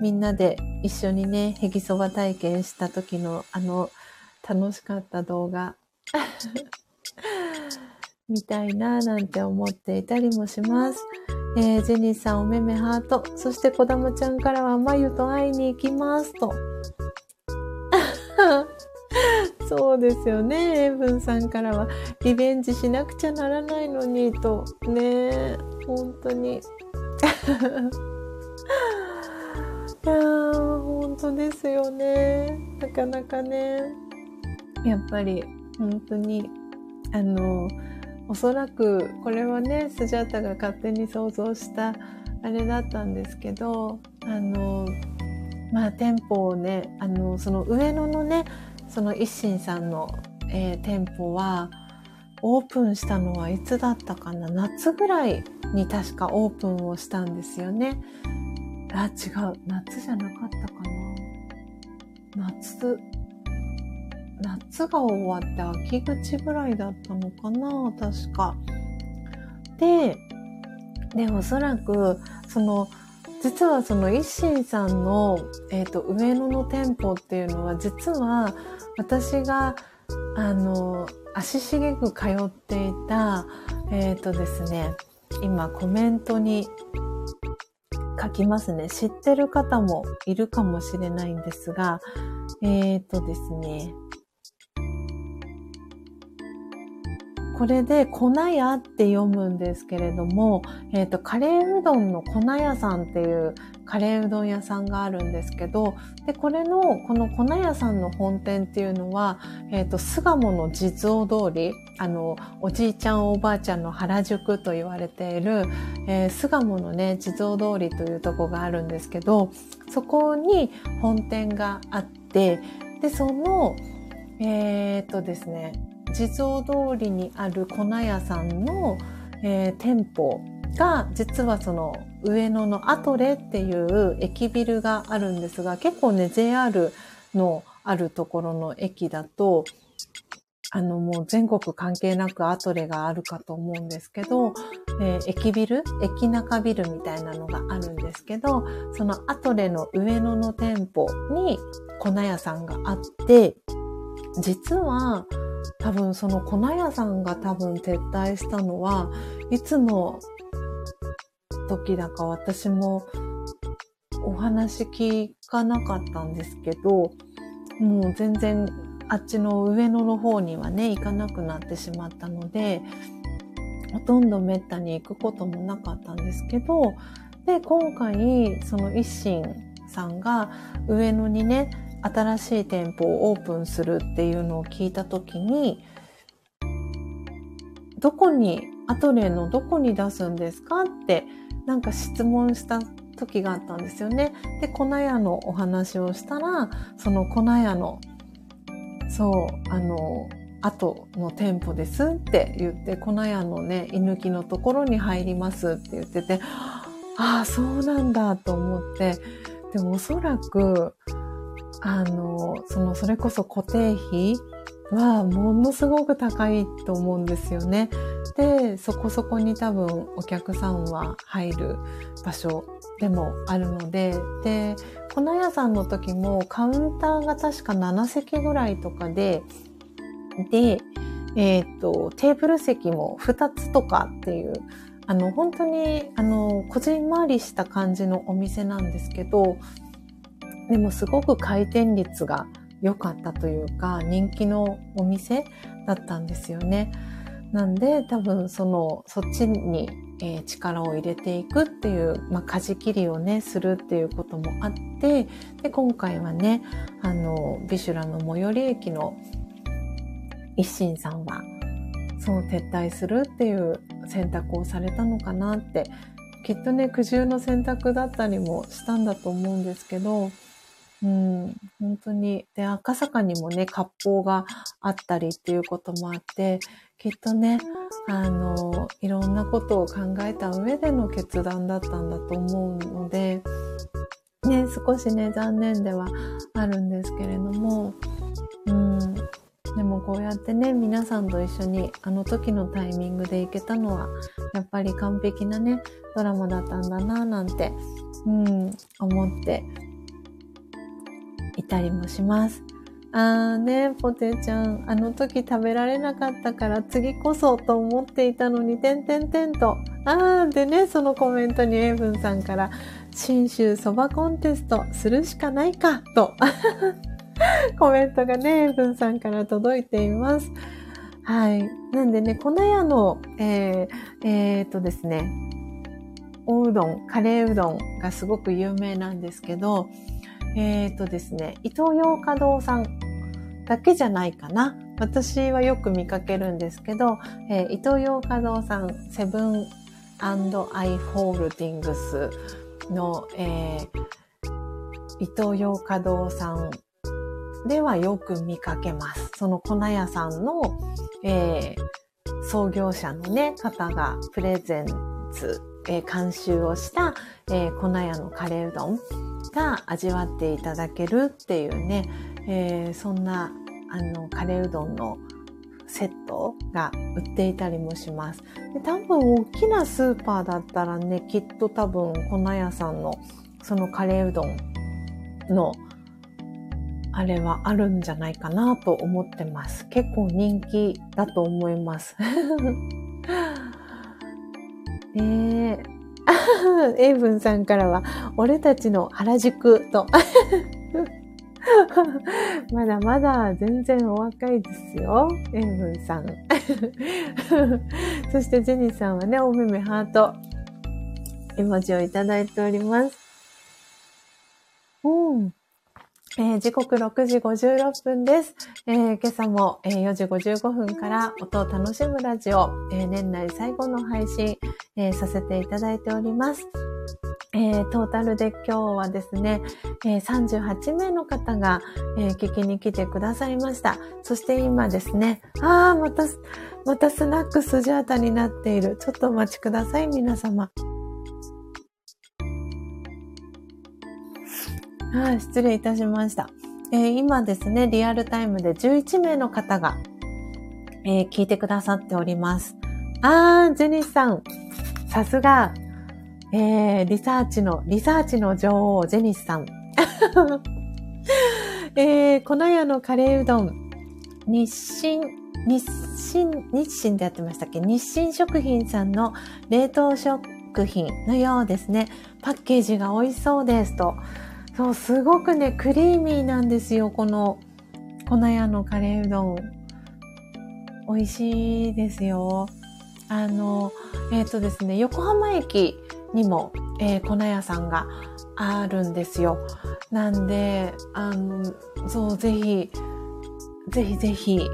みんなで一緒にね、ヘギそば体験した時のあの楽しかった動画 <laughs> 見たいななんて思っていたりもします。えー、ジェニーさんおめめハート。そしてこだまちゃんからはまゆと会いに行きますと。<laughs> そうですよね。エイブンさんからは、リベンジしなくちゃならないのに、と。ねえ本当に。<laughs> いやー、本当ですよね。なかなかね。やっぱり、本当に、あの、おそらく、これはね、スジャータが勝手に想像したあれだったんですけど、あの、まあ、店舗をね、あの、その上野のね、その一心さんの、えー、店舗は、オープンしたのはいつだったかな夏ぐらいに確かオープンをしたんですよね。あ、違う。夏じゃなかったかな夏、夏が終わって秋口ぐらいだったのかな確か。で、で、おそらく、その、実はその一心さんの、えっ、ー、と、上野の店舗っていうのは、実は私が、あの、足しげく通っていた、えっ、ー、とですね、今コメントに書きますね。知ってる方もいるかもしれないんですが、えっ、ー、とですね、これで粉屋って読むんですけれども、えっ、ー、と、カレーうどんの粉屋さんっていうカレーうどん屋さんがあるんですけど、で、これの、この粉屋さんの本店っていうのは、えっ、ー、と、巣鴨の地蔵通り、あの、おじいちゃんおばあちゃんの原宿と言われている、えー、巣鴨のね、地蔵通りというとこがあるんですけど、そこに本店があって、で、その、えっ、ー、とですね、地蔵通りにある粉屋さんの、えー、店舗が実はその上野のアトレっていう駅ビルがあるんですが結構ね JR のあるところの駅だとあのもう全国関係なくアトレがあるかと思うんですけど、えー、駅ビル？駅中ビルみたいなのがあるんですけどそのアトレの上野の店舗に粉屋さんがあって実は多分その粉屋さんが多分撤退したのはいつの時だか私もお話聞かなかったんですけど、もう全然あっちの上野の方にはね、行かなくなってしまったので、ほとんどめったに行くこともなかったんですけど、で、今回、その一心さんが上野にね、新しい店舗をオープンするっていうのを聞いた時にどこにアトレのどこに出すんですかってなんか質問した時があったんですよね。で粉屋のお話をしたらその粉屋のそうあの後の店舗ですって言って粉屋のね居抜きのところに入りますって言っててああそうなんだと思ってでもおそらくあの、その、それこそ固定費はものすごく高いと思うんですよね。で、そこそこに多分お客さんは入る場所でもあるので、で、粉屋さんの時もカウンターが確か7席ぐらいとかで、で、えっ、ー、と、テーブル席も2つとかっていう、あの、本当に、あの、こじんまりした感じのお店なんですけど、でもすごく回転率が良かったというか人気のお店だったんですよね。なんで多分そのそっちに、えー、力を入れていくっていう、まあ、舵切りをねするっていうこともあってで今回はねあのビシュラの最寄り駅の一心さんはそう撤退するっていう選択をされたのかなってきっとね苦渋の選択だったりもしたんだと思うんですけどうん、本当に。で、赤坂にもね、割烹があったりっていうこともあって、きっとね、あの、いろんなことを考えた上での決断だったんだと思うので、ね、少しね、残念ではあるんですけれども、うん、でもこうやってね、皆さんと一緒にあの時のタイミングで行けたのは、やっぱり完璧なね、ドラマだったんだなぁなんて、うん、思っていたりもします。あーね、ポテちゃん、あの時食べられなかったから次こそと思っていたのに、てんてんてんと。あー、でね、そのコメントにエイブンさんから、新州そばコンテストするしかないか、と。<laughs> コメントがね、エイブンさんから届いています。はい。なんでね、粉屋の、えー、えー、っとですね、おうどん、カレーうどんがすごく有名なんですけど、えー、っとですね、伊東洋華堂さんだけじゃないかな。私はよく見かけるんですけど、えー、伊東洋華堂さん、セブンアイ・ホールディングスの、えー、伊東洋華堂さんではよく見かけます。その粉屋さんの、えー、創業者のね、方がプレゼンツ、えー、監修をした、えー、粉屋のカレーうどんが味わっていただけるっていうね、えー、そんなあのカレーうどんのセットが売っていたりもします。で多分大きなスーパーだったらね、きっと多分粉屋さんのそのカレーうどんのあれはあるんじゃないかなと思ってます。結構人気だと思います。<laughs> え、<laughs> エイブンさんからは、俺たちの原宿と。<laughs> まだまだ全然お若いですよ。エイブンさん。<laughs> そしてジェニーさんはね、おめめハート、絵文字をいただいております。うん。えー、時刻6時56分です。えー、今朝も、えー、4時55分から音を楽しむラジオ、え年内最後の配信、えさせていただいております。えトータルで今日はですね、え38名の方が、え聞きに来てくださいました。そして今ですね、ああ、また、またスナックスジャータになっている。ちょっとお待ちください、皆様。はい、失礼いたしました。えー、今ですね、リアルタイムで11名の方が、えー、聞いてくださっております。あー、ジェニスさん。さすが、えー、リサーチの、リサーチの女王、ジェニスさん。<laughs> えー、粉屋のカレーうどん、日清、日清、日清でやってましたっけ？日清食品さんの冷凍食品のようですね。パッケージが美味しそうですと。そう、すごくね、クリーミーなんですよ、この粉屋のカレーうどん。美味しいですよ。あの、えっ、ー、とですね、横浜駅にも、えー、粉屋さんがあるんですよ。なんで、あの、そう、ぜひ、ぜひぜひ、<laughs>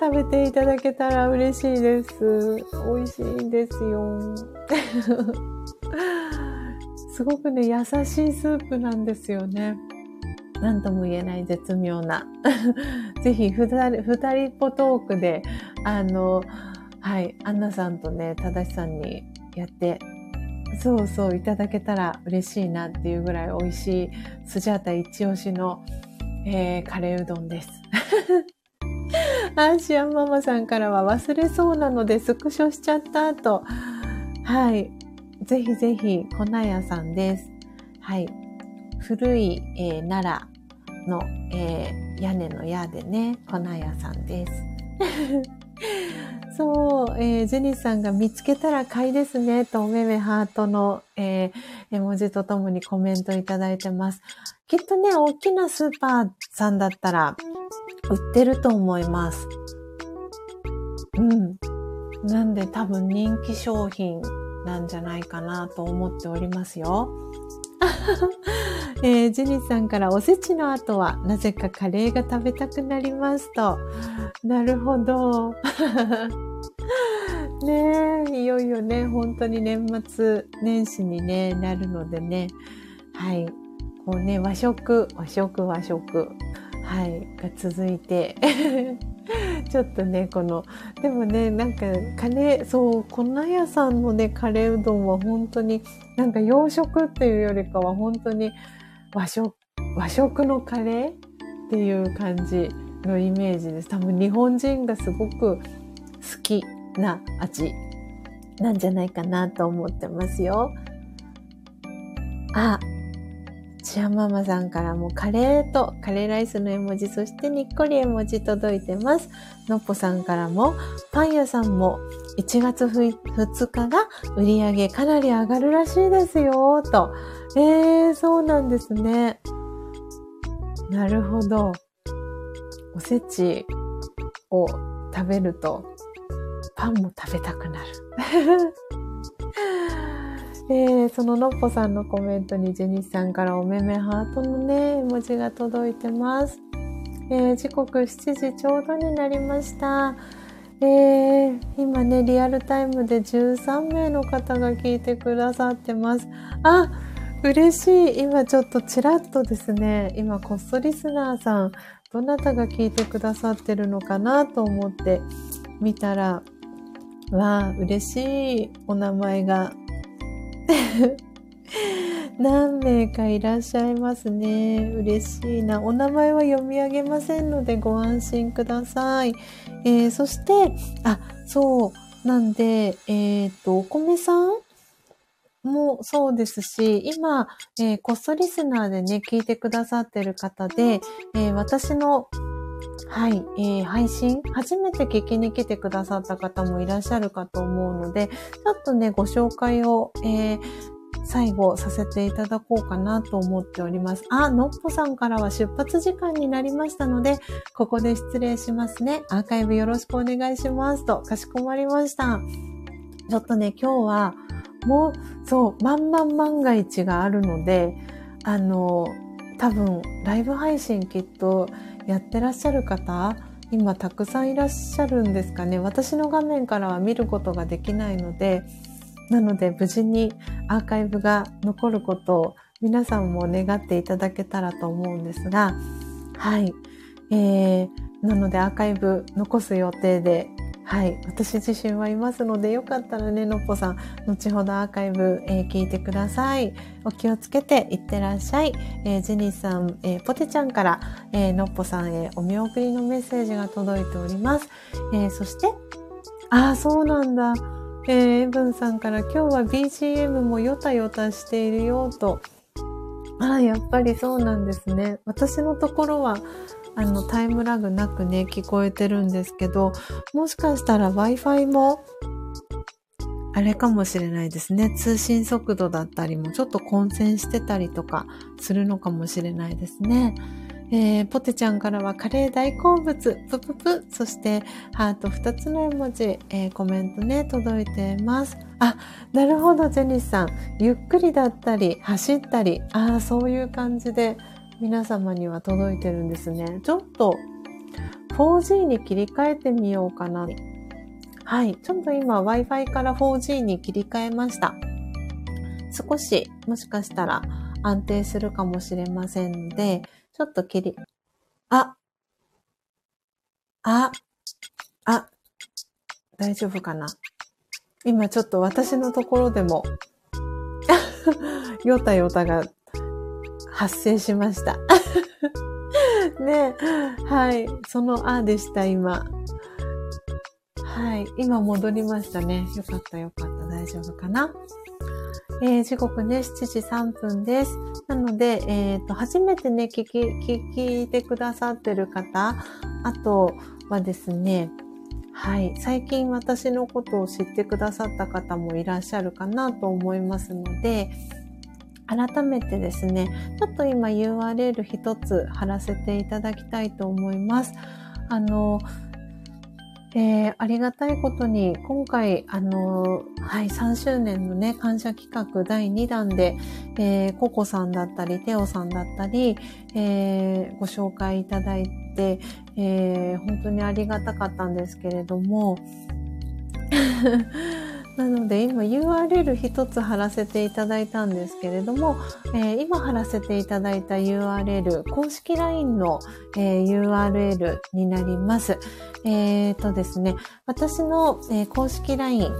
食べていただけたら嬉しいです。美味しいですよ。すごくね、優しいスープなんですよね。何とも言えない絶妙な。<laughs> ぜひ二人、二人っぽトークで、あの、はい、アンナさんとね、ただしさんにやって、そうそういただけたら嬉しいなっていうぐらい美味しいスジャータ一押しの、えー、カレーうどんです。<laughs> アーシアンママさんからは忘れそうなのでスクショしちゃったと。はい。ぜひぜひ、粉屋さんです。はい。古い、えー、奈良の、えー、屋根の屋でね、粉屋さんです。<laughs> そう、えー、ジェニスさんが見つけたら買いですね、とおめめハートの、えー、絵文字とともにコメントいただいてます。きっとね、大きなスーパーさんだったら売ってると思います。うん。なんで多分人気商品なんじゃないかなと思っておりますよ。<laughs> えー、ジェニーさんからおせちの後はなぜかカレーが食べたくなりますと。なるほど。<laughs> ねえ、いよいよね、本当に年末年始に、ね、なるのでね。はい。こうね、和食、和食、和食。はい。が続いて。<laughs> ちょっとねこのでもねなんかカレーそう粉屋さんのねカレーうどんは本当になんか洋食っていうよりかは本当に和食和食のカレーっていう感じのイメージです多分日本人がすごく好きな味なんじゃないかなと思ってますよあシアママさんからもカレーとカレーライスの絵文字、そしてにっこり絵文字届いてます。のっぽさんからも、パン屋さんも1月2日が売り上げかなり上がるらしいですよ、と。えー、そうなんですね。なるほど。おせちを食べると、パンも食べたくなる。えー、そののっぽさんのコメントにジェニスさんからおめめハートのね、文字が届いてます。えー、時刻7時ちょうどになりました。えー、今ね、リアルタイムで13名の方が聞いてくださってます。あ、嬉しい。今ちょっとちらっとですね、今こっそリスナーさん、どなたが聞いてくださってるのかなと思って見たら、わあ、嬉しいお名前が <laughs> 何名かいらっしゃいますね。嬉しいな。お名前は読み上げませんのでご安心ください。えー、そして、あ、そう。なんで、えっ、ー、と、お米さんもそうですし、今、えー、こっそリスナーでね、聞いてくださってる方で、え、私のはい、えー、配信、初めて聞きに来てくださった方もいらっしゃるかと思うので、ちょっとね、ご紹介を、えー、最後させていただこうかなと思っております。あ、のっぽさんからは出発時間になりましたので、ここで失礼しますね。アーカイブよろしくお願いしますと、かしこまりました。ちょっとね、今日は、もう、そう、万々万が一があるので、あの、多分、ライブ配信きっとやってらっしゃる方、今たくさんいらっしゃるんですかね。私の画面からは見ることができないので、なので無事にアーカイブが残ることを皆さんも願っていただけたらと思うんですが、はい。えー、なのでアーカイブ残す予定ではい。私自身はいますので、よかったらね、のっぽさん、後ほどアーカイブ、えー、聞いてください。お気をつけていってらっしゃい。えー、ジェニーさん、えー、ポテちゃんから、えのっぽさんへお見送りのメッセージが届いております。えそして、ああ、そうなんだ。えー、エブンさんから今日は BGM もヨタヨタしているよと。ああ、やっぱりそうなんですね。私のところは、あの、タイムラグなくね、聞こえてるんですけど、もしかしたら Wi-Fi も、あれかもしれないですね。通信速度だったりもちょっと混戦してたりとかするのかもしれないですね。えー、ポテちゃんからはカレー大好物、プププ、そしてハート2つの絵文字、えー、コメントね、届いてます。あ、なるほど、ジェニスさん。ゆっくりだったり、走ったり、ああ、そういう感じで、皆様には届いてるんですね。ちょっと 4G に切り替えてみようかな。はい。ちょっと今 Wi-Fi から 4G に切り替えました。少しもしかしたら安定するかもしれませんので、ちょっと切り、あ、あ、あ、大丈夫かな今ちょっと私のところでも <laughs> ヨタヨタが発生しました。<laughs> ねはい。そのあでした、今。はい。今戻りましたね。よかったよかった。大丈夫かな？えー、時刻ね、7時3分です。なので、えっ、ー、と、初めてね、聞き、聞いてくださってる方、あとはですね、はい。最近私のことを知ってくださった方もいらっしゃるかなと思いますので、改めてですね、ちょっと今 URL 一つ貼らせていただきたいと思います。あの、えー、ありがたいことに、今回、あの、はい、3周年のね、感謝企画第2弾で、えー、ココさんだったり、テオさんだったり、えー、ご紹介いただいて、えー、本当にありがたかったんですけれども、<laughs> なので今 URL 一つ貼らせていただいたんですけれども、えー、今貼らせていただいた URL、公式 LINE の、えー、URL になります。えっ、ー、とですね、私の、え公式 LINE、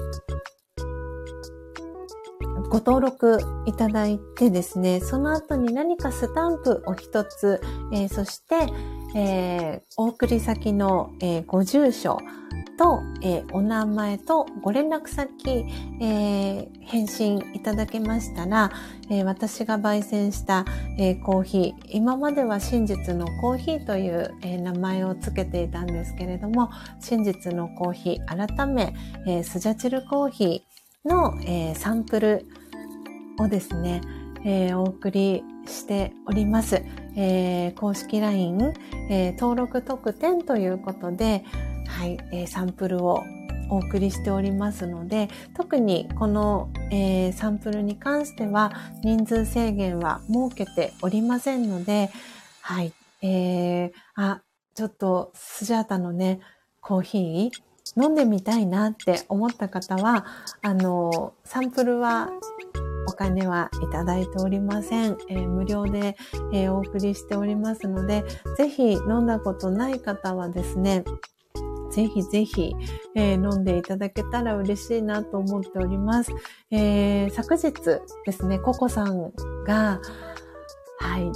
ご登録いただいてですね、その後に何かスタンプを一つ、えー、そして、えー、お送り先の、えー、ご住所、と、えー、お名前とご連絡先、え、返信いただけましたら、え、私が焙煎した、えコーヒー、今までは真実のコーヒーという、え名前を付けていたんですけれども、真実のコーヒー、改め、えスジャチルコーヒーの、えサンプルをですね、えお送りしております。えー、公式 LINE、えー、登録特典ということで、はい、えー、サンプルをお送りしておりますので、特にこの、えー、サンプルに関しては人数制限は設けておりませんので、はい、えー、あ、ちょっとスジャータのね、コーヒー飲んでみたいなって思った方は、あの、サンプルはお金はいただいておりません。えー、無料で、えー、お送りしておりますので、ぜひ飲んだことない方はですね、ぜひぜひ、えー、飲んでいただけたら嬉しいなと思っております。え、昨日ですね、ココさんが、はい、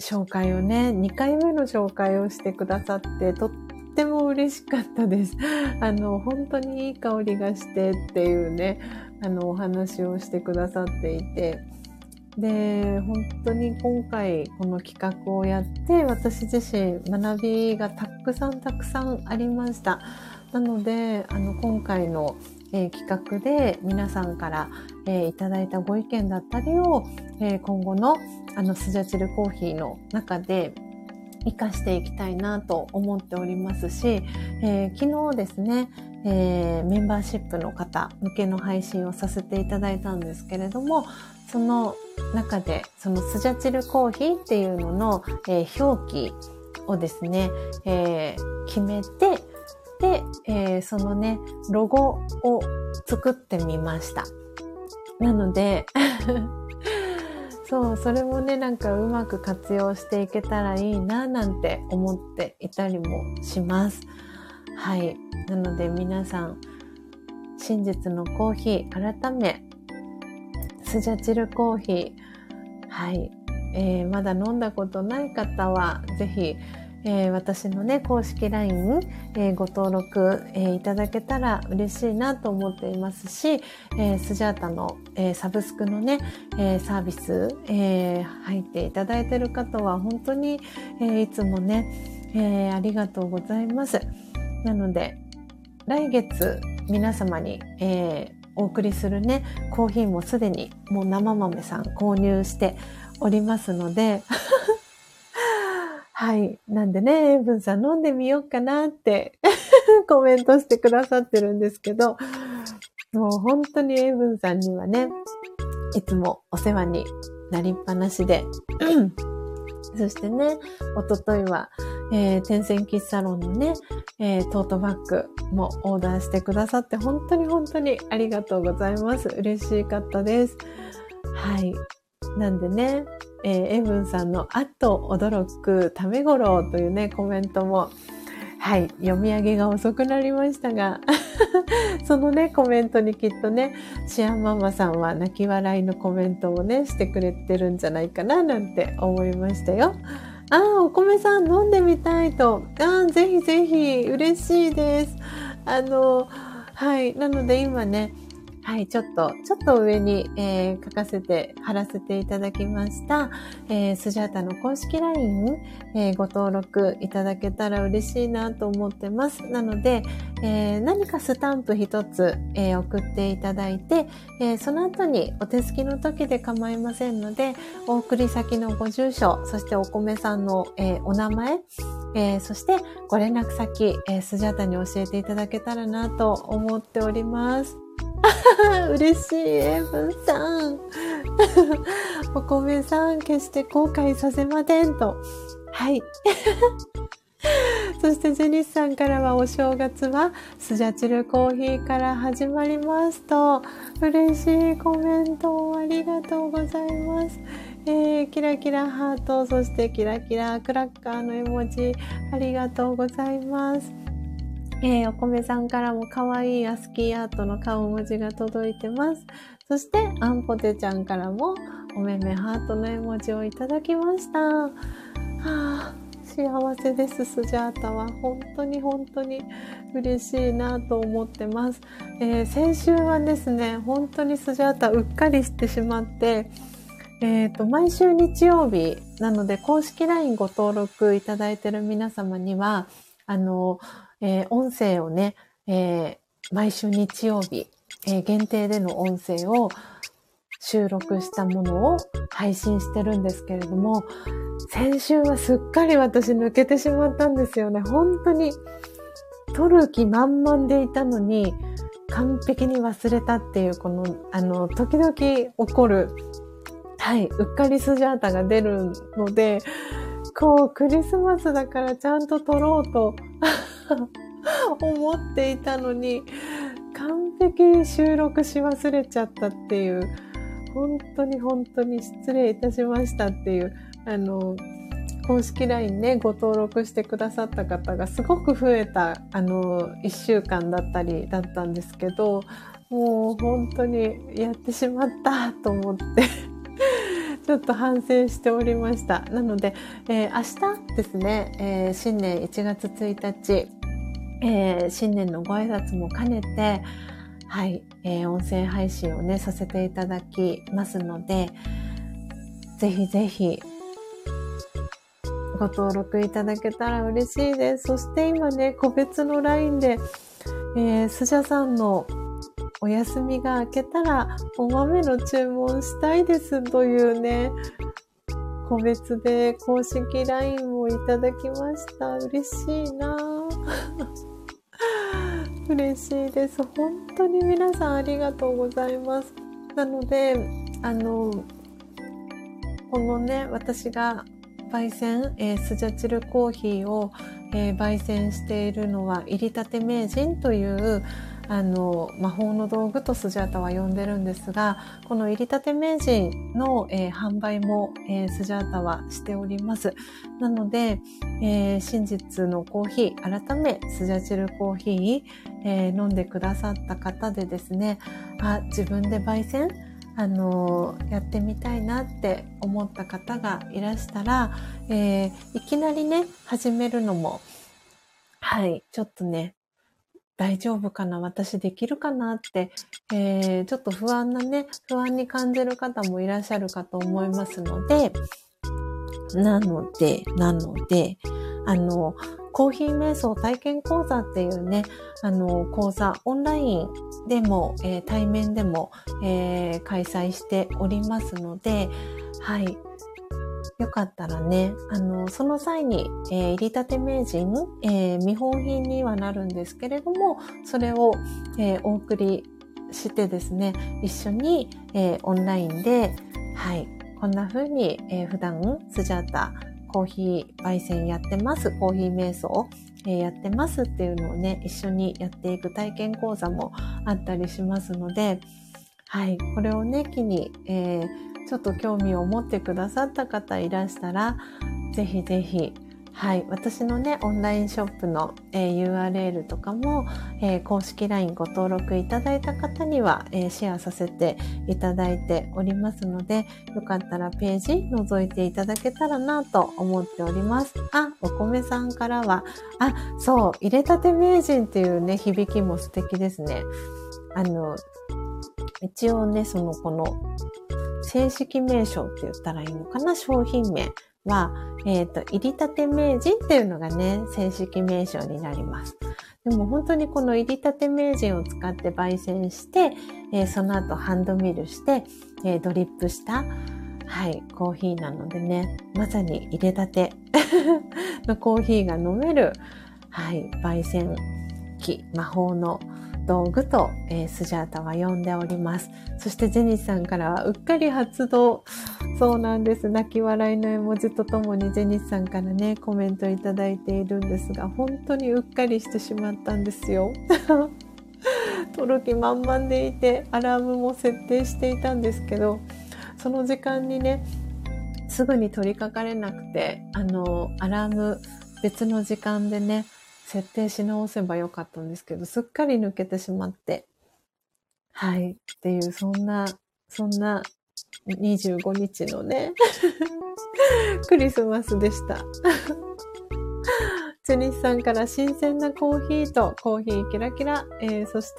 紹介をね、2回目の紹介をしてくださって、とっても嬉しかったです。<laughs> あの、本当にいい香りがしてっていうね、あの、お話をしてくださっていて、で、本当に今回この企画をやって私自身学びがたくさんたくさんありました。なので、あの今回の、えー、企画で皆さんから、えー、いただいたご意見だったりを、えー、今後のあのスジャチルコーヒーの中で活かしていきたいなと思っておりますし、えー、昨日ですね、えー、メンバーシップの方向けの配信をさせていただいたんですけれども、その中で、そのスジャチルコーヒーっていうのの、えー、表記をですね、えー、決めて、で、えー、そのね、ロゴを作ってみました。なのでそう、それもね、なんかうまく活用していけたらいいな、なんて思っていたりもします。はい。なので皆さん、真実のコーヒー、改め、スジャチルコーヒー、はい。えー、まだ飲んだことない方は、是非、えー、私のね、公式 LINE、えー、ご登録、えー、いただけたら嬉しいなと思っていますし、えスジャータの、えサブスクのね、えサービス、え入っていただいている方は本当に、えいつもね、えありがとうございます。なので、来月皆様に、えお送りするね、コーヒーもすでにもう生豆さん購入しておりますので、はい。なんでね、エイブンさん飲んでみようかなって <laughs> コメントしてくださってるんですけど、もう本当にエイブンさんにはね、いつもお世話になりっぱなしで、<clears throat> そしてね、おとといは、えー、天線キッサロンのね、えー、トートバッグもオーダーしてくださって、本当に本当にありがとうございます。嬉しかったです。はい。なんでね、えー、エブンさんのあっと驚くためごろというね、コメントも、はい、読み上げが遅くなりましたが、<laughs> そのね、コメントにきっとね、シアンママさんは泣き笑いのコメントをね、してくれてるんじゃないかな、なんて思いましたよ。ああ、お米さん飲んでみたいと。ああ、ぜひぜひ、嬉しいです。あの、はい。なので今ね、はい、ちょっと、ちょっと上に、えー、書かせて、貼らせていただきました、えー、スジャータの公式 LINE、えー、ご登録いただけたら嬉しいなと思ってます。なので、えー、何かスタンプ一つ、えー、送っていただいて、えー、その後にお手すきの時で構いませんので、お送り先のご住所、そしてお米さんの、えー、お名前、えー、そしてご連絡先、えー、スジャータに教えていただけたらなと思っております。<laughs> 嬉しい、エブンさん。<laughs> お米さん、決して後悔させませんと。はい。<laughs> そしてジェニスさんからはお正月はスジャチルコーヒーから始まりますと嬉しいコメントをありがとうございます。えー、キラキラハート、そしてキラキラクラッカーの絵文字ありがとうございます。えー、お米さんからも可愛いアスキーアートの顔文字が届いてます。そして、アンポテちゃんからも、おめめハートの絵文字をいただきました。はあ、幸せです、スジャータは。本当に本当に嬉しいなと思ってます。えー、先週はですね、本当にスジャータうっかりしてしまって、えっ、ー、と、毎週日曜日なので、公式 LINE ご登録いただいている皆様には、あの、えー、音声をね、えー、毎週日曜日、えー、限定での音声を収録したものを配信してるんですけれども、先週はすっかり私抜けてしまったんですよね。本当に、撮る気満々でいたのに、完璧に忘れたっていう、この、あの、時々起こる、はい、うっかりスジャータが出るので、こう、クリスマスだからちゃんと撮ろうと <laughs> 思っていたのに、完璧に収録し忘れちゃったっていう、本当に本当に失礼いたしましたっていう、あの、公式 LINE ね、ご登録してくださった方がすごく増えた、あの、一週間だったりだったんですけど、もう本当にやってしまったと思って。<laughs> ちょっと反省しておりました。なので、えー、明日ですね、えー、新年1月1日、えー、新年のご挨拶も兼ねて、はい、えー、音声配信をね、させていただきますので、ぜひぜひ、ご登録いただけたら嬉しいです。そして今ね、個別の LINE で、えー、スジャさんのお休みが明けたら、お豆の注文したいですというね、個別で公式 LINE をいただきました。嬉しいな <laughs> 嬉しいです。本当に皆さんありがとうございます。なので、あの、このね、私が焙煎、えー、スジャチルコーヒーを、えー、焙煎しているのは、入りたて名人という、あの魔法の道具とスジャータは呼んでるんですがこの入りたて名人の、えー、販売も、えー、スジャータはしております。なので、えー、真実のコーヒー改めスジャチルコーヒー、え飲んでくださった方でですねあ自分で焙煎あのやってみたいなって思った方がいらしたら、えいきなりね始めるのもはい、ちょっとね、大丈夫かな私できるかなって、えー、ちょっと不安なね、不安に感じる方もいらっしゃるかと思いますので、なので、なので、あの、コーヒー瞑想体験講座っていうね、あの、講座、オンラインでも、えー、対面でも、えー、開催しておりますので、はい、よかったらね、あの、その際に、えー、入りたて名人、えー、見本品にはなるんですけれども、それを、えー、お送りしてですね、一緒に、え、オンラインで、はい、こんな風に、え、普段、スジャータ、コーヒー焙煎やってます、コーヒー瞑想、え、やってますっていうのをね、一緒にやっていく体験講座もあったりしますので、はい、これをね、機に、えーちょっと興味を持ってくださった方いらしたら、ぜひぜひ、はい、私のね、オンラインショップの、えー、URL とかも、えー、公式 LINE ご登録いただいた方には、えー、シェアさせていただいておりますので、よかったらページ覗いていただけたらなと思っております。あ、お米さんからは、あ、そう、入れたて名人っていうね、響きも素敵ですね。あの、一応ね、その、この、正式名称って言ったらいいのかな？商品名は、えっ、ー、と、入りたて名人っていうのがね、正式名称になります。でも本当にこの入りたて名人を使って焙煎して、えー、その後ハンドミルして、えー、ドリップした、はい、コーヒーなのでね、まさに入れたて <laughs> のコーヒーが飲める、はい、焙煎機、魔法の道具と、えー、スジャータは呼んでおります。そしてジェニスさんからはうっかり発動。そうなんです。泣き笑いの絵文字とともにジェニスさんからね、コメントいただいているんですが、本当にうっかりしてしまったんですよ。撮る気満々でいて、アラームも設定していたんですけど、その時間にね、すぐに取り掛かれなくて、あの、アラーム別の時間でね、設定し直せばよかったんですけど、すっかり抜けてしまって。はい。っていう、そんな、そんな25日のね、<laughs> クリスマスでした。<laughs> チェニスさんから新鮮なコーヒーとコーヒーキラキラ、えー、そし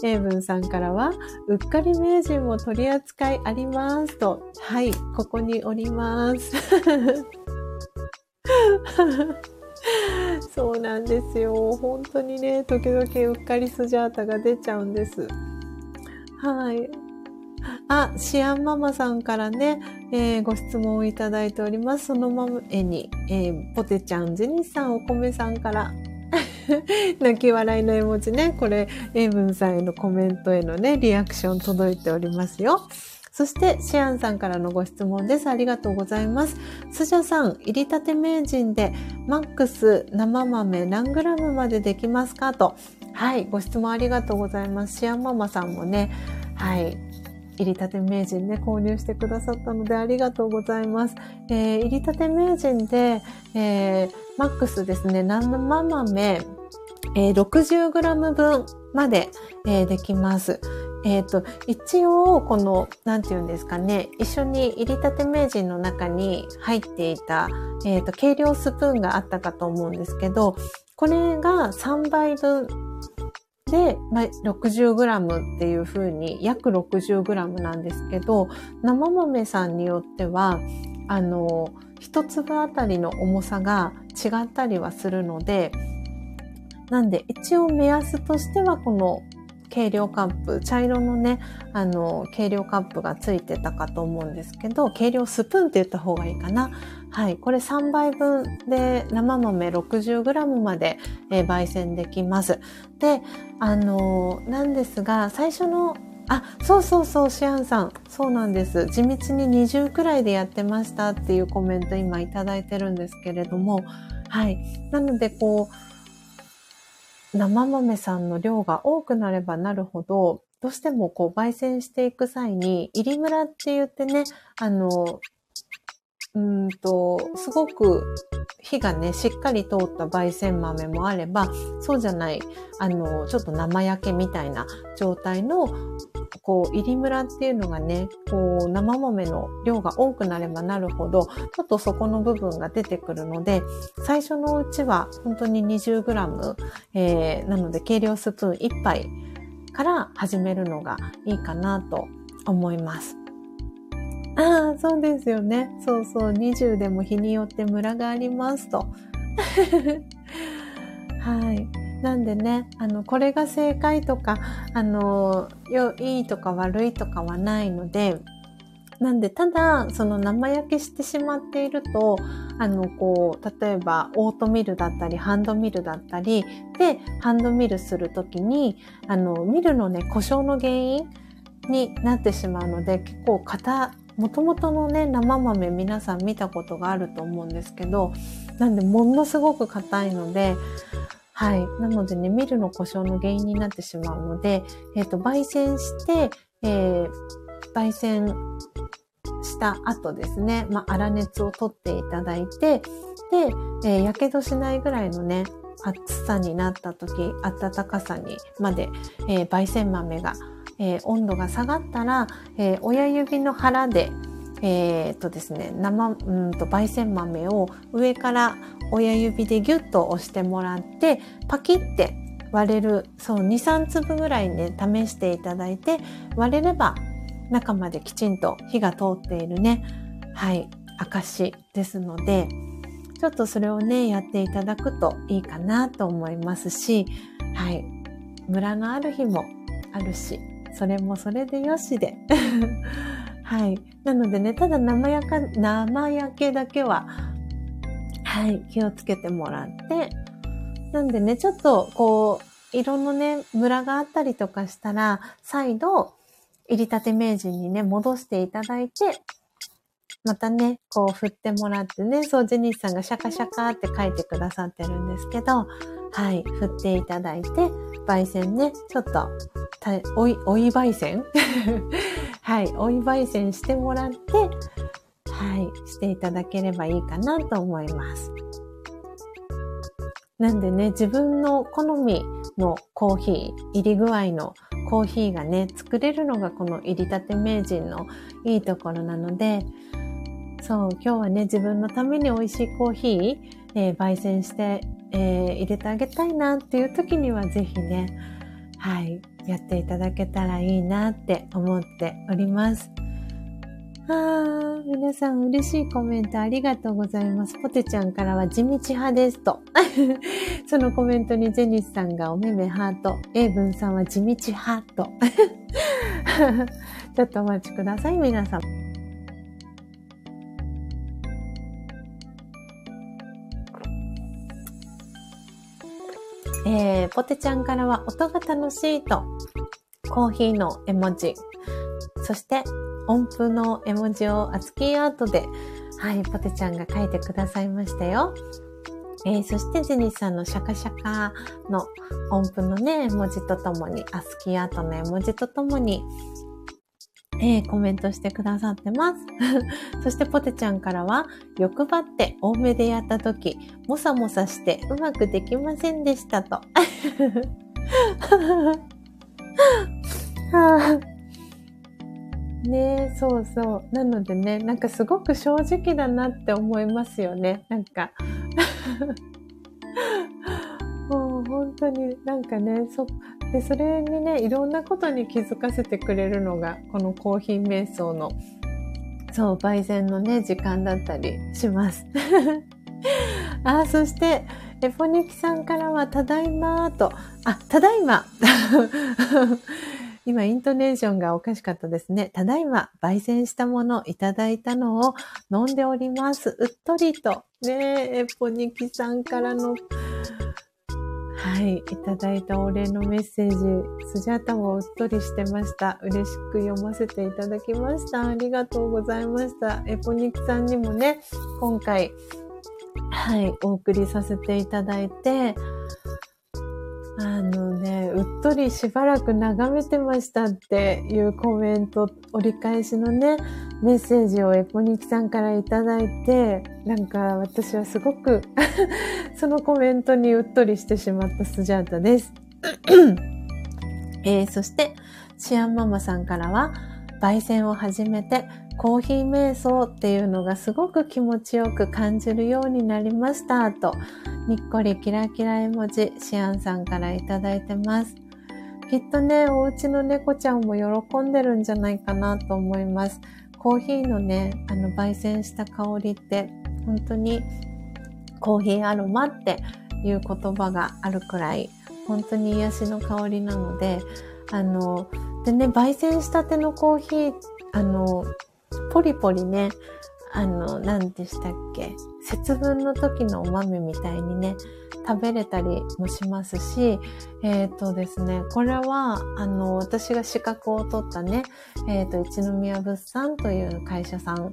てエイブンさんからはうっかり名人も取り扱いありますと、はい、ここにおります。<laughs> そうなんですよ。本当にね、時々うっかりスジャータが出ちゃうんです。はい。あ、シアンママさんからね、えー、ご質問をいただいております。そのまま絵に、えー、ポテちゃん、ジェニスさん、お米さんから <laughs> 泣き笑いの絵文字ね。これ、エイブンさんへのコメントへのね、リアクション届いておりますよ。そして、シアンさんからのご質問です。ありがとうございます。スジャさん、入りたて名人で、マックス生豆何グラムまでできますか？と。はい、ご質問ありがとうございます。シアンママさんもね、はい、入りたて名人ね、購入してくださったのでありがとうございます。えー、入りたて名人で、えー、マックスですね、生豆、えー、60g 分まで、えー、できます。えっ、ー、と、一応、この、なんて言うんですかね、一緒に入りたて名人の中に入っていた、えっ、ー、と、計量スプーンがあったかと思うんですけど、これが3倍分で、まあ、60g っていう風に、約 60g なんですけど、生豆さんによっては、あの、一粒あたりの重さが違ったりはするので、なんで一応目安としてはこの計量カップ、茶色のね、あの、計量カップがついてたかと思うんですけど、計量スプーンって言った方がいいかな。はい。これ3杯分で生豆 60g まで、えー、焙煎できます。で、あのー、なんですが、最初のあ、そうそうそう、シアンさん。そうなんです。地道に20くらいでやってましたっていうコメント今いただいてるんですけれども、はい。なので、こう、生豆さんの量が多くなればなるほど、どうしてもこう焙煎していく際に、入りムラって言ってね、あの、うんと、すごく火がね、しっかり通った焙煎豆もあれば、そうじゃない、あの、ちょっと生焼けみたいな状態の、こう、入りムラっていうのがね、こう、生豆の量が多くなればなるほど、ちょっとそこの部分が出てくるので、最初のうちは本当に 20g、えー、なので計量スプーン1杯から始めるのがいいかなと思います。ああ、そうですよね。そうそう、20でも日によってムラがありますと。<laughs> はい。なんでね、あの、これが正解とか、あの、よ、いいとか悪いとかはないので、なんで、ただ、その生焼けしてしまっていると、あの、こう、例えば、オートミルだったり、ハンドミルだったり、で、ハンドミルするときに、あの、ミルのね、故障の原因になってしまうので、結構、硬、もともとのね、生豆皆さん見たことがあると思うんですけど、なんで、ものすごく硬いので、はい。なのでね、ミルの故障の原因になってしまうので、えっ、ー、と、焙煎して、えー、焙煎した後ですね、まあ、粗熱を取っていただいて、で、えー、やけどしないぐらいのね、暑さになった時、暖かさにまで、えー、焙煎豆が、えー、温度が下がったら、えー、親指の腹で、えー、っとですね、生、うんと、焙煎豆を上から親指でギュッと押してもらって、パキって割れる、そう、2、3粒ぐらいね、試していただいて、割れれば中まできちんと火が通っているね、はい、証ですので、ちょっとそれをね、やっていただくといいかなと思いますし、はい、ムラのある日もあるし、それもそれでよしで。はい。なのでね、ただ生焼か、生焼けだけは、はい、気をつけてもらって、なんでね、ちょっと、こう、色のね、ムラがあったりとかしたら、再度、入りたて名人にね、戻していただいて、またね、こう振ってもらってね、そう、ジェニスさんがシャカシャカって書いてくださってるんですけど、はい、振っていただいて、焙煎ね、ちょっと、おい、おい焙煎 <laughs> はい、おい焙煎してもらって、はい、していただければいいかなと思います。なんでね、自分の好みのコーヒー、入り具合のコーヒーがね、作れるのがこの入りたて名人のいいところなので、そう、今日はね、自分のために美味しいコーヒー、えー、焙煎して、えー、入れてあげたいなっていう時にはぜひね、はい、やっていただけたらいいなって思っております。あー、皆さん嬉しいコメントありがとうございます。ポテちゃんからは地道派ですと。<laughs> そのコメントにジェニスさんがおめめハート、エイブンさんは地道派と。<laughs> ちょっとお待ちください、皆さん。えー、ポテちゃんからは音が楽しいと、コーヒーの絵文字、そして音符の絵文字をアツキーアートで、はい、ポテちゃんが書いてくださいましたよ。えー、そしてジェニーさんのシャカシャカの音符のね、絵文字とともに、アスキーアートの絵文字とともに、えー、コメントしてくださってます。<laughs> そしてポテちゃんからは、欲張って多めでやった時、もさもさしてうまくできませんでしたと。<laughs> ねえ、そうそう。なのでね、なんかすごく正直だなって思いますよね。なんか <laughs> もう本当になんかね、そ、で、それにね、いろんなことに気づかせてくれるのが、このコーヒー瞑想の、そう、焙煎のね、時間だったりします。<laughs> あ、そして、エポニキさんからは、ただいまと、あ、ただいま <laughs> 今、イントネーションがおかしかったですね。ただいま、焙煎したものいただいたのを飲んでおります。うっとりと。ねえ、エポニキさんからの、はい、いただいたお礼のメッセージ、スジャータもうっとりしてました。嬉しく読ませていただきました。ありがとうございました。エポニクさんにもね、今回、はい、お送りさせていただいて、あのね、うっとりしばらく眺めてましたっていうコメント、折り返しのね、メッセージをエポニキさんからいただいて、なんか私はすごく <laughs> そのコメントにうっとりしてしまったスジャータです。えー、そして、シアンママさんからは、焙煎を始めてコーヒー瞑想っていうのがすごく気持ちよく感じるようになりましたと、にっこりキラキラ絵文字、シアンさんからいただいてます。きっとね、お家の猫ちゃんも喜んでるんじゃないかなと思います。コーヒーのね、あの、焙煎した香りって、本当にコーヒーアロマっていう言葉があるくらい、本当に癒しの香りなので、あの、でね、焙煎したてのコーヒー、あの、ポリポリね、あの、何でしたっけ節分の時のお豆みたいにね、食べれたりもしますし、えっ、ー、とですね、これは、あの、私が資格を取ったね、えっ、ー、と、一宮物産という会社さん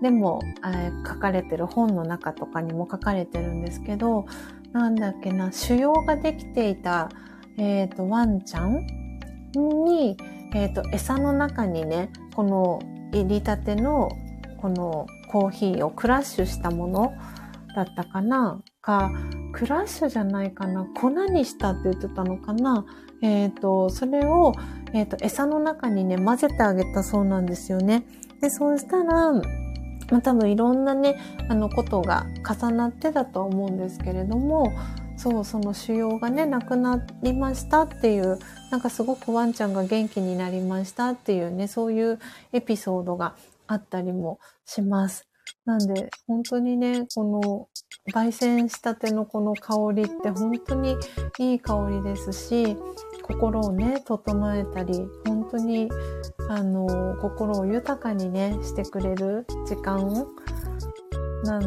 でも、えー、書かれてる本の中とかにも書かれてるんですけど、なんだっけな、腫瘍ができていた、えっ、と、ワンちゃんに、えっ、と、餌の中にね、この入りたてのこのコーヒーをクラッシュしたものだったかな？か、クラッシュじゃないかな？粉にしたって言ってたのかな？えっ、ー、と、それを、えっ、ー、と、餌の中にね、混ぜてあげたそうなんですよね。で、そうしたら、まあ、多分いろんなね、あのことが重なってだと思うんですけれども、そう、その腫瘍がね、なくなりましたっていう、なんかすごくワンちゃんが元気になりましたっていうね、そういうエピソードがあったりもします。なんで、本当にね、この、焙煎したてのこの香りって本当にいい香りですし、心をね、整えたり、本当に、あの、心を豊かにね、してくれる時間な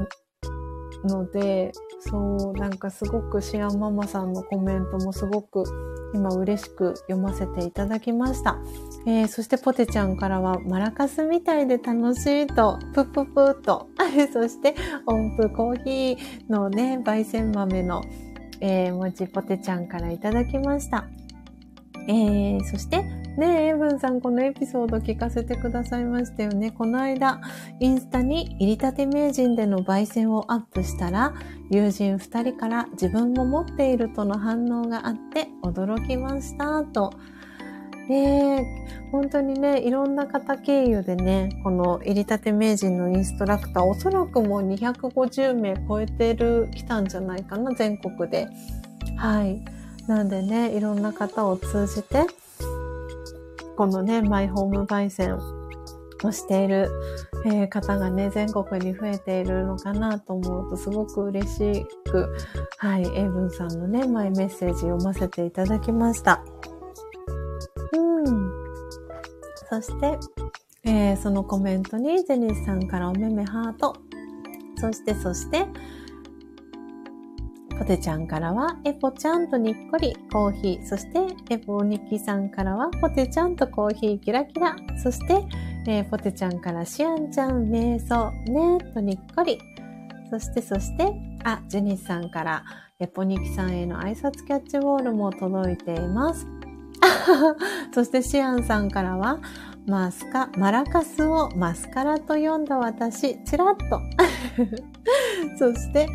ので、そう、なんかすごくシアンママさんのコメントもすごく今嬉しく読ませていただきました。えー、そしてポテちゃんからはマラカスみたいで楽しいと、プッププーと、<laughs> そして音符コーヒーのね、焙煎豆の、えー、文字ポテちゃんからいただきました。えー、そしてねえ、エブンさん、このエピソード聞かせてくださいましたよね。この間、インスタに入りたて名人での焙煎をアップしたら、友人二人から自分も持っているとの反応があって驚きました、と。で、本当にね、いろんな方経由でね、この入りたて名人のインストラクター、おそらくもう250名超えてる、来たんじゃないかな、全国で。はい。なんでね、いろんな方を通じて、このね、マイホーム焙煎をしている、えー、方がね、全国に増えているのかなと思うとすごく嬉しく、はい、エイブンさんのね、マイメッセージ読ませていただきました。うん。そして、えーそのコメントにジェニスさんからおめめハート。そして、そして、ポテちゃんからは、エポちゃんとにっこりコーヒー。そして、エポニキさんからは、ポテちゃんとコーヒーキラキラ。そして、えーポテちゃんからシアンちゃん瞑想ねとにっこり。そして、そして、あ、ジェニスさんから、エポニキさんへの挨拶キャッチボールも届いています。<laughs> そしてシアンさんからは、マスカ、マラカスをマスカラと読んだ私、チラッと。<laughs> そして、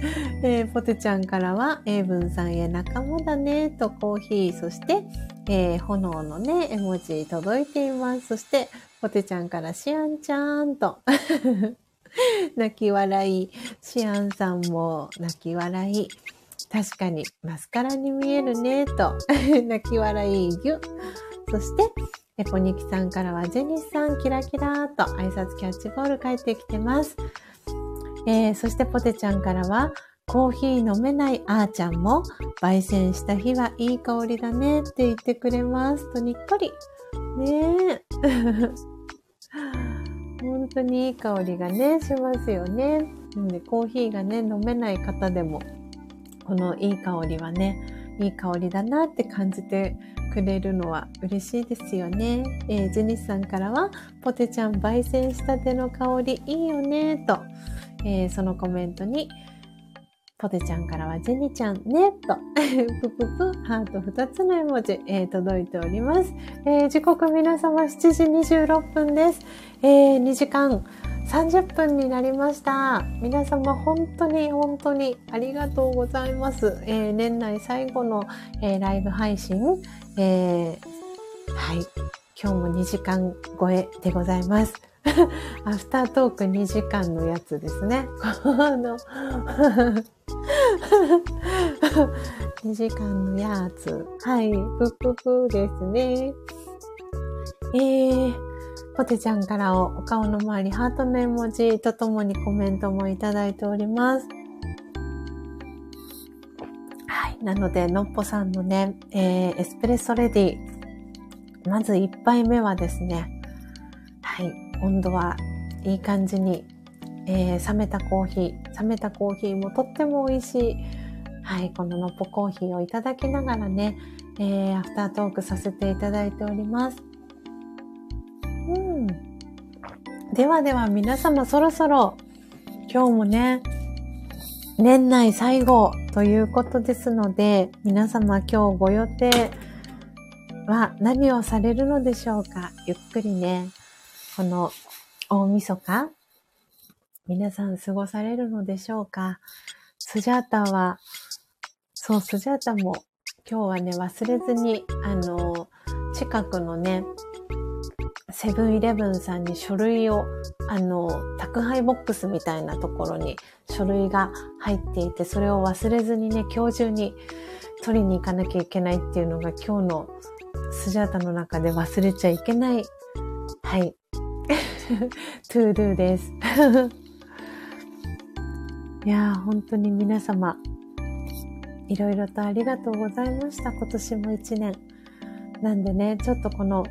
えーポテちゃんからは、エイブンさんへ仲間だね、とコーヒー、そして、えー炎のね、絵文字届いています。そして、ポテちゃんからシアンちゃんと。<laughs> 泣き笑い。シアンさんも泣き笑い。確かにマスカラに見えるね、と。<laughs> 泣き笑い、ぎゅ。そして、エポニキさんからは、ジェニスさん、キラキラーと挨拶キャッチボール返ってきてます。えー、そしてポテちゃんからは、コーヒー飲めないあーちゃんも、焙煎した日はいい香りだねって言ってくれます。とにっこり。ねえ。<laughs> 本当にいい香りがね、しますよね。なんで、コーヒーがね、飲めない方でも、このいい香りはね、いい香りだなって感じてくれるのは嬉しいですよね。えージェニスさんからは、ポテちゃん焙煎したての香りいいよね、と、えーそのコメントに、ポテちゃんからは、ジェニちゃんね、と、<laughs> ぷぷぷ、ハート2つの絵文字、えー届いております。えー時刻皆様7時26分です。えー2時間30分になりました。皆様本当に本当にありがとうございます。えー年内最後の、えーライブ配信、えーはい。今日も2時間超えでございます。<laughs> アフタートーク2時間のやつですね。この2時間のやつ。はい。ふふふですね。えー、ポテちゃんからお顔の周りハートの絵文字とともにコメントもいただいております。はい。なので、のっぽさんのね、えー、エスプレッソレディ。まず1杯目はですね、はい。温度はいい感じに、えー冷めたコーヒー。冷めたコーヒーもとっても美味しい。はい。こののっぽコーヒーをいただきながらね、えーアフタートークさせていただいております。うん。ではでは皆様そろそろ今日もね、年内最後ということですので、皆様今日ご予定は何をされるのでしょうか？ゆっくりね、この大晦日、皆さん過ごされるのでしょうか？スジャータは、そう、スジャータも今日はね、忘れずに、あの、近くのね、セブンイレブンさんに書類を、あの、宅配ボックスみたいなところに書類が入っていて、それを忘れずにね、今日中に取りに行かなきゃいけないっていうのが今日のスジャータの中で忘れちゃいけない、はい、<laughs> to do です。<laughs> いやー、本当に皆様、いろいろとありがとうございました。今年も一年。なんでね、ちょっとこの、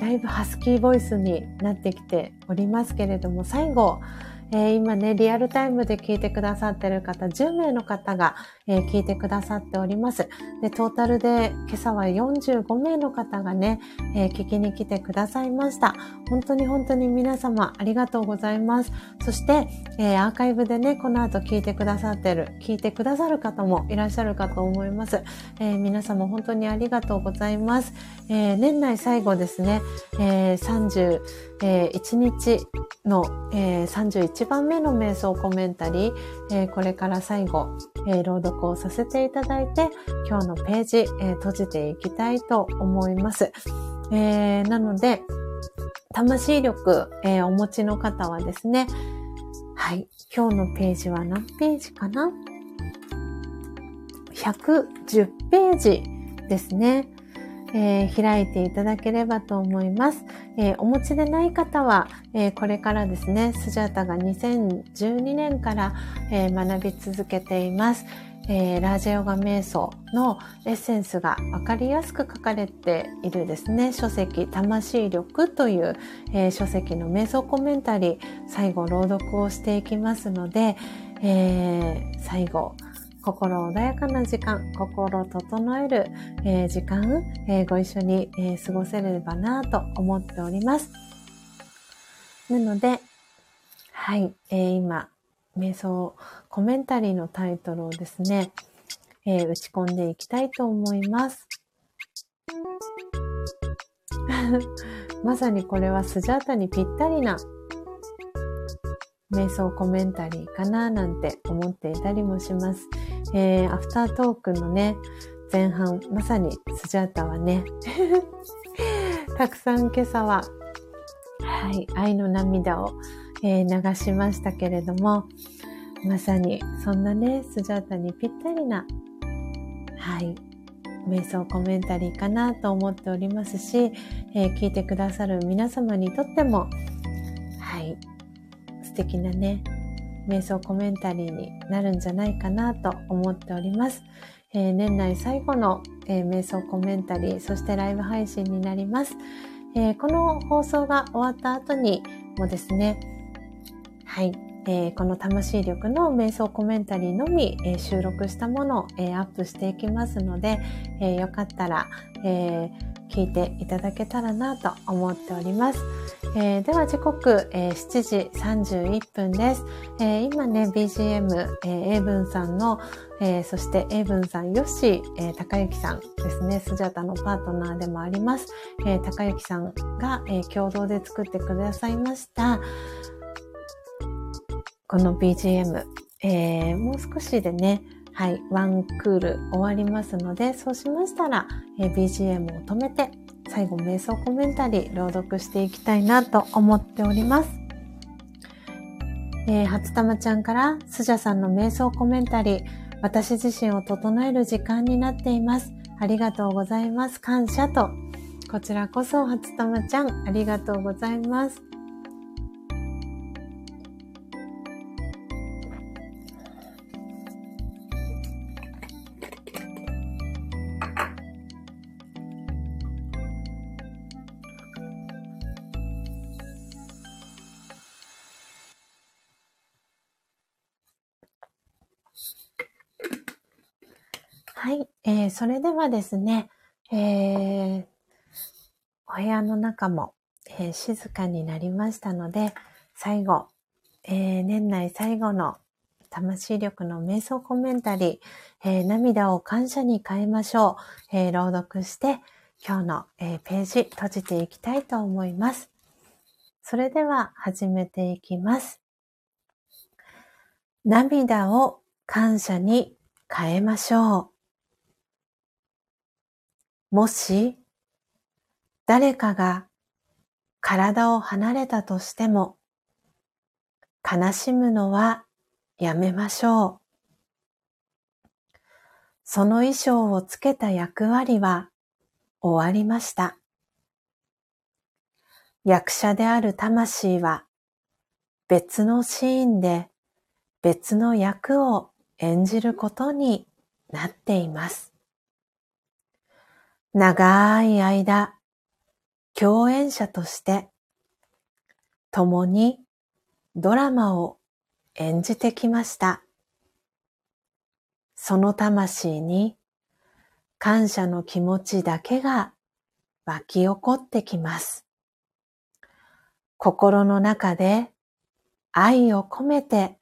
だいぶハスキーボイスになってきておりますけれども、最後、えー今ね、リアルタイムで聞いてくださってる方、10名の方が、えー聞いてくださっております。で、トータルで今朝は45名の方がね、えー聞きに来てくださいました。本当に本当に皆様ありがとうございます。そして、えアーカイブでね、この後聞いてくださってる、聞いてくださる方もいらっしゃるかと思います。え皆様本当にありがとうございます。え年内最後ですね、えー1日の、えー31番目の瞑想コメンタリー、えーこれから最後、え朗読をさせていただいて、今日のページ、え閉じていきたいと思います。えなので、魂力、えお持ちの方はですね、はい、今日のページは何ページかな ?110 ページですね。えー開いていただければと思います。えーお持ちでない方は、えーこれからですね、スジャータが2012年から、え学び続けています。えー、ラージェヨガ瞑想のエッセンスがわかりやすく書かれているですね、書籍、魂力という、えー、書籍の瞑想コメンタリー、最後朗読をしていきますので、えー、最後、心穏やかな時間、心整える、えー、時間、えー、ご一緒に、えー、過ごせればなと思っております。なので、はい、え今、瞑想コメンタリーのタイトルをですね、え、打ち込んでいきたいと思います。<laughs> まさにこれはスジャータにぴったりな瞑想コメンタリーかななんて思っていたりもします。えー、アフタートークのね、前半、まさにスジャータはね、<laughs> たくさん今朝は、はい、愛の涙をえー、流しましたけれども、まさにそんなね、スジャータにぴったりな、はい、瞑想コメンタリーかなと思っておりますし、えー、聞いてくださる皆様にとっても、はい、素敵なね、瞑想コメンタリーになるんじゃないかなと思っております。えー、年内最後の、えー、瞑想コメンタリー、そしてライブ配信になります。えー、この放送が終わった後にもですね、はい。えー、この魂力の瞑想コメンタリーのみ、えー、収録したものを、えー、アップしていきますので、えよかったら、え聞いていただけたらなと思っております。えでは時刻、え7時31分です。え今ね、BGM、え英文さんの、えそして英文さん、よし、え高幸さんですね、スジャタのパートナーでもあります。え高幸さんが、え共同で作ってくださいました。この BGM、えー、もう少しでね、はい、ワンクール終わりますので、そうしましたら、え、BGM を止めて、最後瞑想コメンタリー朗読していきたいなと思っております。えー、初玉ちゃんから、スジャさんの瞑想コメンタリー、私自身を整える時間になっています。ありがとうございます。感謝と。こちらこそ、初玉ちゃん、ありがとうございます。はい。えー、それではですね、えー、お部屋の中も、えー、静かになりましたので、最後、えー、年内最後の魂力の瞑想コメンタリー、えー、涙を感謝に変えましょう、えー、朗読して、今日の、えー、ページ閉じていきたいと思います。それでは始めていきます。涙を感謝に変えましょう。もし、誰かが体を離れたとしても、悲しむのはやめましょう。その衣装をつけた役割は終わりました。役者である魂は別のシーンで別の役を演じることになっています。長い間、共演者として共にドラマを演じてきました。その魂に感謝の気持ちだけが湧き起こってきます。心の中で愛を込めて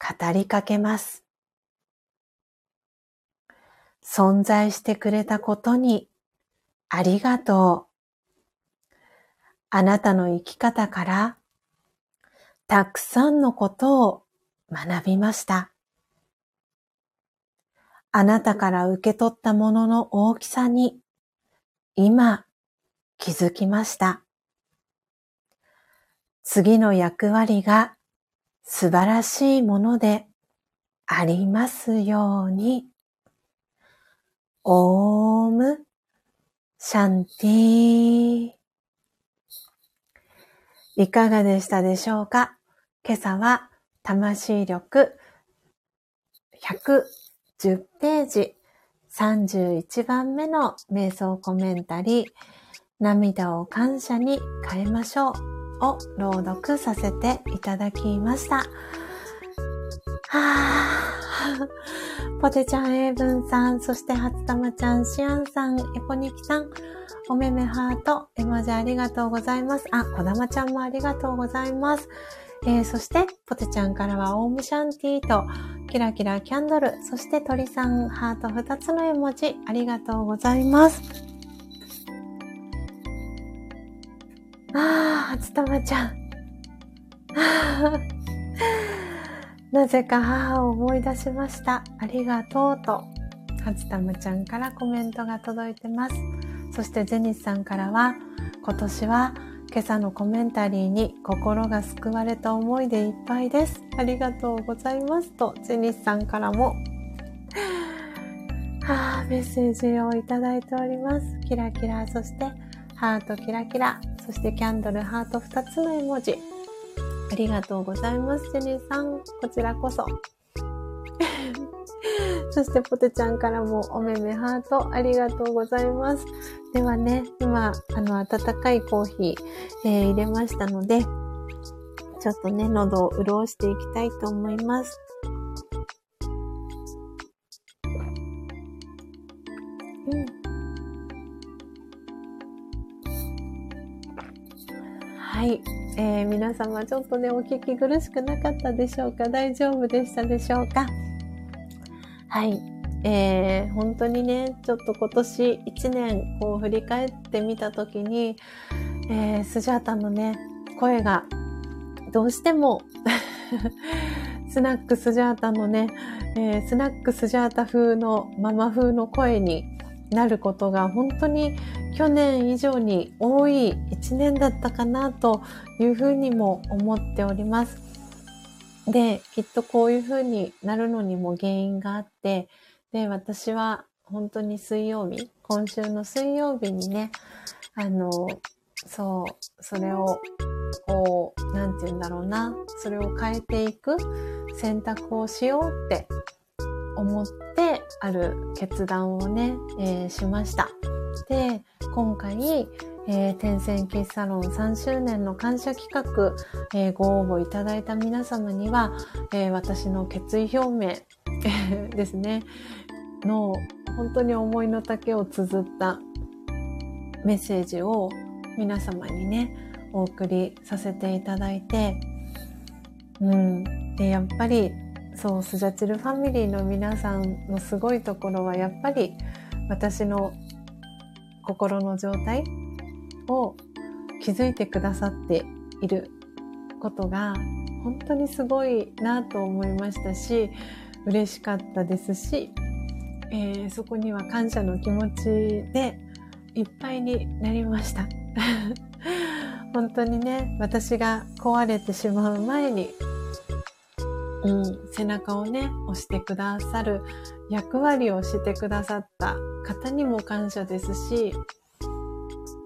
語りかけます。存在してくれたことにありがとう。あなたの生き方からたくさんのことを学びました。あなたから受け取ったものの大きさに今気づきました。次の役割が素晴らしいものでありますように。オームシャンティいかがでしたでしょうか？今朝は魂力110ページ、31番目の瞑想コメンタリー、涙を感謝に変えましょうを朗読させていただきました。はぁ。ポテちゃん、エイブンさん、そして初玉ちゃん、シアンさん、エポニキさん、おめめハート、絵文字ありがとうございます。あ、こだまちゃんもありがとうございます。えー、そして、ポテちゃんからは、オームシャンティーと、キラキラキャンドル、そして鳥さん、ハート2つの絵文字、ありがとうございます。あー、初玉ちゃん。なぜか母を思い出しました。ありがとうと、はつたむちゃんからコメントが届いてます。そしてゼニスさんからは、今年は今朝のコメンタリーに心が救われた思いでいっぱいです。ありがとうございますと、ゼニスさんからも、は <laughs> あ、メッセージをいただいております。キラキラ、そしてハートキラキラ、そしてキャンドルハート2つの絵文字。ありがとうございます、ジェニーさん。こちらこそ。<laughs> そしてポテちゃんからもおめめハートありがとうございます。ではね、今、あの、温かいコーヒー、えー、入れましたので、ちょっとね、喉を潤していきたいと思います。うん。はい。えー、皆様ちょっとね、お聞き苦しくなかったでしょうか？大丈夫でしたでしょうか？はい。えー、本当にね、ちょっと今年1年こう振り返ってみたときに、えー、スジャータのね、声がどうしても <laughs> スナックスジャータのね、えー、スナックスジャータ風のママ風の声になることが本当に去年以上に多い一年だったかなというふうにも思っております。で、きっとこういうふうになるのにも原因があって、で、私は本当に水曜日、今週の水曜日にね、あの、そう、それを、こう、なんて言うんだろうな、それを変えていく選択をしようって思ってある決断をね、えー、しました。で、今回、えー、天線キッサロン3周年の感謝企画、えー、ご応募いただいた皆様には、えー、私の決意表明 <laughs> ですね、の本当に思いの丈を綴ったメッセージを皆様にね、お送りさせていただいて、うん。で、やっぱりそう、スジャチルファミリーの皆さんのすごいところは、やっぱり私の心の状態を気づいてくださっていることが、本当にすごいなと思いましたし、嬉しかったですし、えー、そこには感謝の気持ちでいっぱいになりました。<laughs> 本当にね、私が壊れてしまう前にうん、背中をね、押してくださる役割をしてくださった方にも感謝ですし、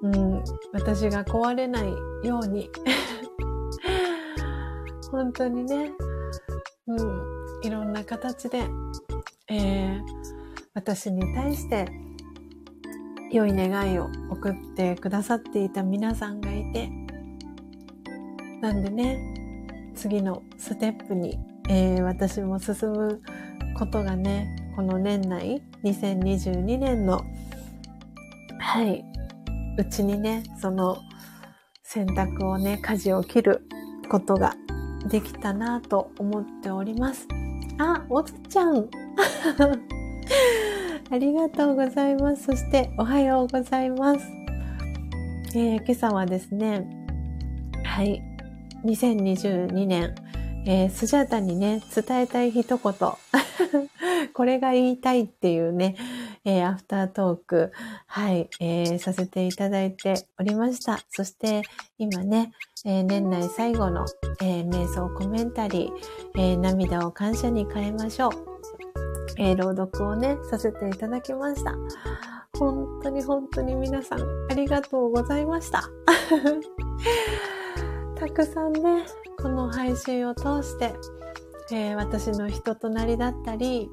うん、私が壊れないように。<laughs> 本当にね、うん、いろんな形で、えー、私に対して良い願いを送ってくださっていた皆さんがいて、なんでね、次のステップにえー、私も進むことがね、この年内、2022年の、はい、うちにね、その選択をね、舵を切ることができたなと思っております。あ、おずちゃん <laughs> ありがとうございます。そしておはようございます。えー、今朝はですね、はい、2022年えー、スジャータにね、伝えたい一言。<laughs> これが言いたいっていうね、えー、アフタートーク、はい、えー、させていただいておりました。そして、今ね、え、年内最後の、え、瞑想コメンタリー、え、涙を感謝に変えましょう。え、朗読をね、させていただきました。本当に本当に皆さん、ありがとうございました。<laughs> たくさんね、この配信を通して、えー、私の人となりだったり、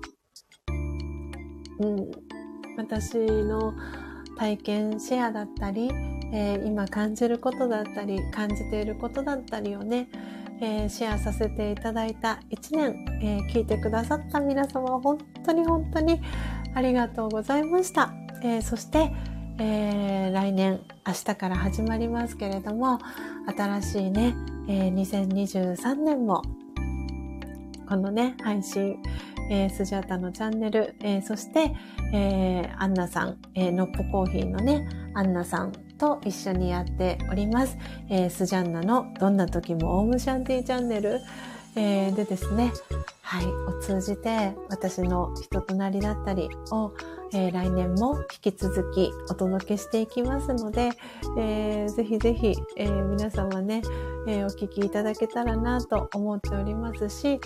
うん、私の体験シェアだったり、えー、今感じることだったり感じていることだったりをね、えー、シェアさせていただいた1年、えー、聞いてくださった皆様本当に本当にありがとうございました。えそして、え来年明日から始まりますけれども新しいね、え2023年もこのね配信えー、スジャータのチャンネル、えー、そして、えー、アンナさん、えー、ノッポコーヒーのね、アンナさんと一緒にやっております。えー、スジャンナのどんな時もオームシャンティチャンネル、えー、でですね、はい、を通じて私の人となりだったりを、えー、来年も引き続きお届けしていきますので、えー、ぜひぜひ、えー、皆様ね、えー、お聞きいただけたらなと思っておりますし、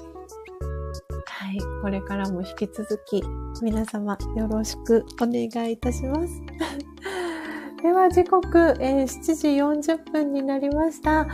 はい、これからも引き続き皆様よろしくお願いいたします。<laughs> では時刻、えー、7時40分になりました。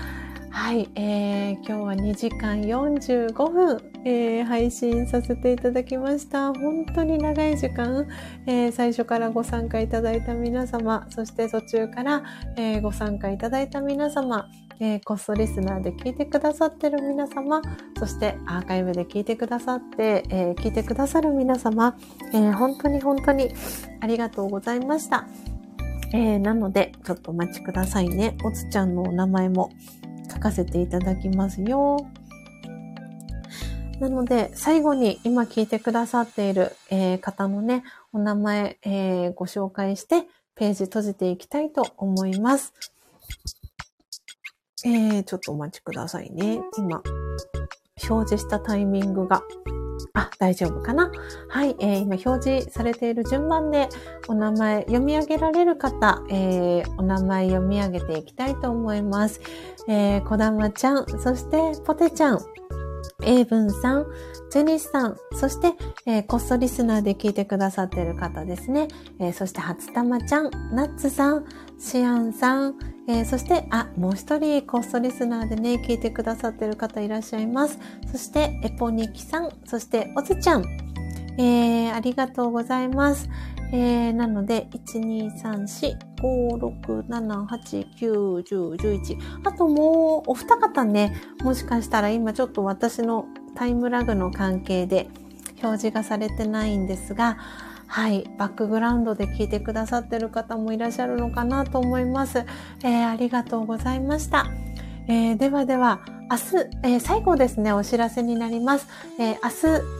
はい、えー、今日は2時間45分、えー、配信させていただきました。本当に長い時間、えー、最初からご参加いただいた皆様、そして途中から、えー、ご参加いただいた皆様、えー、コストリスナーで聞いてくださってる皆様、そしてアーカイブで聞いてくださって、えー、聞いてくださる皆様、えー、本当に本当にありがとうございました。えー、なので、ちょっとお待ちくださいね。おつちゃんのお名前も書かせていただきますよ。なので、最後に今聞いてくださっている、えー、方のね、お名前、えー、ご紹介して、ページ閉じていきたいと思います。えー、ちょっとお待ちくださいね。今、表示したタイミングが、あ、大丈夫かな？はい、えー、今表示されている順番でお名前読み上げられる方、えー、お名前読み上げていきたいと思います。えー、こだまちゃん、そしてポテちゃん、エイブンさん、ジェニスさん、そして、えー、コストリスナーで聞いてくださっている方ですね。えー、そして、初玉ちゃん、ナッツさん、シアンさん、えー、そして、あ、もう一人コストリスナーでね、聞いてくださってる方いらっしゃいます。そして、エポニキさん、そして、おつちゃん、えー、ありがとうございます。えー、なので、1、2、3、4、5、6、7、8、9、10、11。あともうお二方ね、もしかしたら今ちょっと私のタイムラグの関係で表示がされてないんですが、はい、バックグラウンドで聞いてくださってる方もいらっしゃるのかなと思います。えー、ありがとうございました。えー、ではでは、明日、えー、最後ですね、お知らせになります。えー、明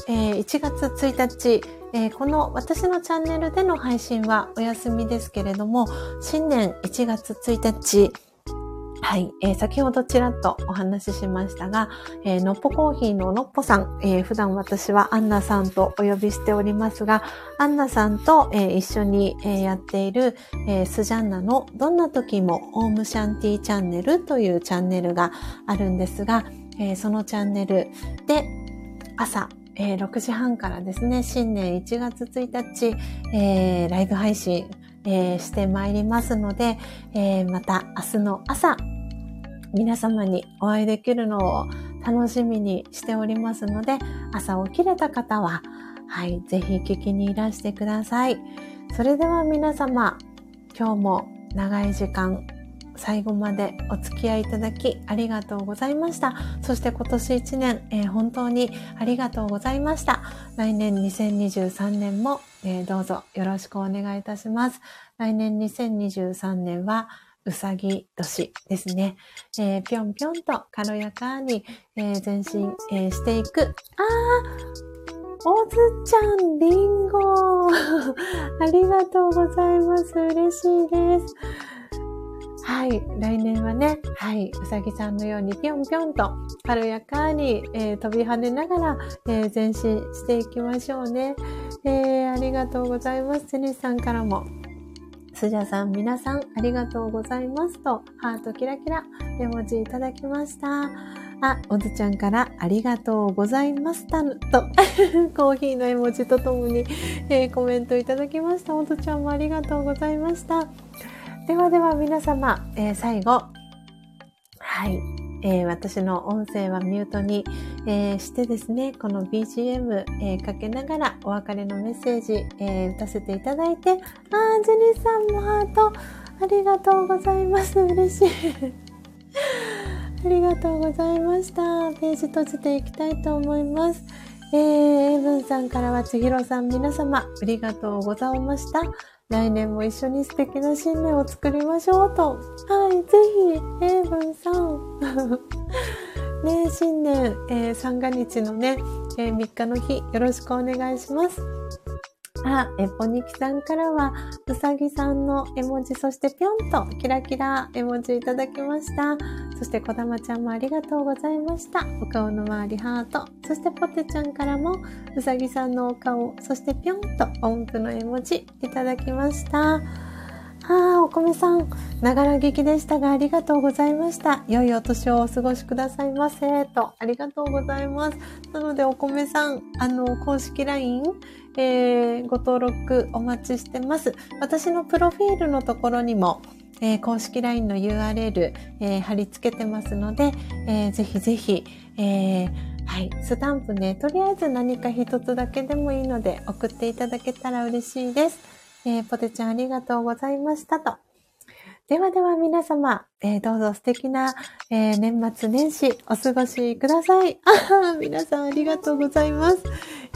日、え1月1日、え、この私のチャンネルでの配信はお休みですけれども、新年1月1日、はい、えー、先ほどちらっとお話ししましたが、えー、のっぽコーヒーののっぽさん、えー、普段私はアンナさんとお呼びしておりますが、アンナさんと、えー、一緒に、えー、やっている、えー、スジャンナのどんな時もオームシャンティーチャンネルというチャンネルがあるんですが、えー、そのチャンネルで朝えー、6時半からですね、新年1月1日、えー、ライブ配信、えー、してまいりますので、えまた明日の朝、皆様にお会いできるのを楽しみにしておりますので、朝起きれた方は、はい、ぜひ聞きにいらしてください。それでは皆様、今日も長い時間最後までお付き合いいただきありがとうございました。そして今年1年、えー、本当にありがとうございました。来年2023年も、えー、どうぞよろしくお願いいたします。来年2023年はうさぎ年ですね。えー、ぴょんぴょんと軽やかに、えー、前進、えー、していく。あーおずちゃん、りんご。ありがとうございます。嬉しいです。はい。来年はね、はい。うさぎさんのようにぴょんぴょんと軽やかに、えー、飛び跳ねながら、えー、前進していきましょうね。えー、ありがとうございます。テニスさんからも。スジャさん、皆さん、ありがとうございますと、ハートキラキラ、絵文字いただきました。あ、おずちゃんから、ありがとうございましたと、<laughs> コーヒーの絵文字とともに、えー、コメントいただきました。おずちゃんもありがとうございました。ではでは皆様、えー、最後、はい、えー、私の音声はミュートに、えー、してですね、この BGM、えー、かけながらお別れのメッセージ、えー、打たせていただいて、あー、ジェニーさんもハート、ありがとうございます。嬉しい。<laughs> ありがとうございました。ページ閉じていきたいと思います。えー、エブンさんからは千尋さん皆様、ありがとうございました。来年も一緒に素敵な新年を作りましょうと。はい、ぜひ、英文さん。<laughs> ね新年、えー、三が日のね、えー、3日の日、よろしくお願いします。あ、え、ポニキさんからは、うさぎさんの絵文字、そしてぴょんとキラキラ絵文字いただきました。そしてこだまちゃんもありがとうございました。お顔の周りハート。そしてポテちゃんからも、うさぎさんのお顔、そしてぴょんと音符の絵文字いただきました。ああ、お米さん、ながら聞きでしたがありがとうございました。良いお年をお過ごしくださいませ。と、ありがとうございます。なので、お米さん、あの、公式 LINE、えー、ご登録お待ちしてます。私のプロフィールのところにも、えー、公式 LINE の URL、えー、貼り付けてますので、えー、ぜひぜひ、え、はい、スタンプね、とりあえず何か一つだけでもいいので送っていただけたら嬉しいです。え、ポテちゃんありがとうございましたと。ではでは皆様、え、どうぞ素敵な、え、年末年始お過ごしください。皆さんありがとうございます。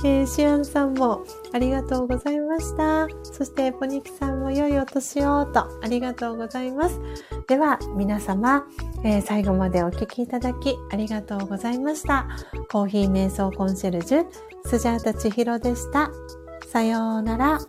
えー、シアンさんもありがとうございました。そしてポニキさんも良いお年をとありがとうございます。では皆様、えー、最後までお聴きいただきありがとうございました。コーヒー瞑想コンシェルジュ、スジャータ千尋でした。さようなら。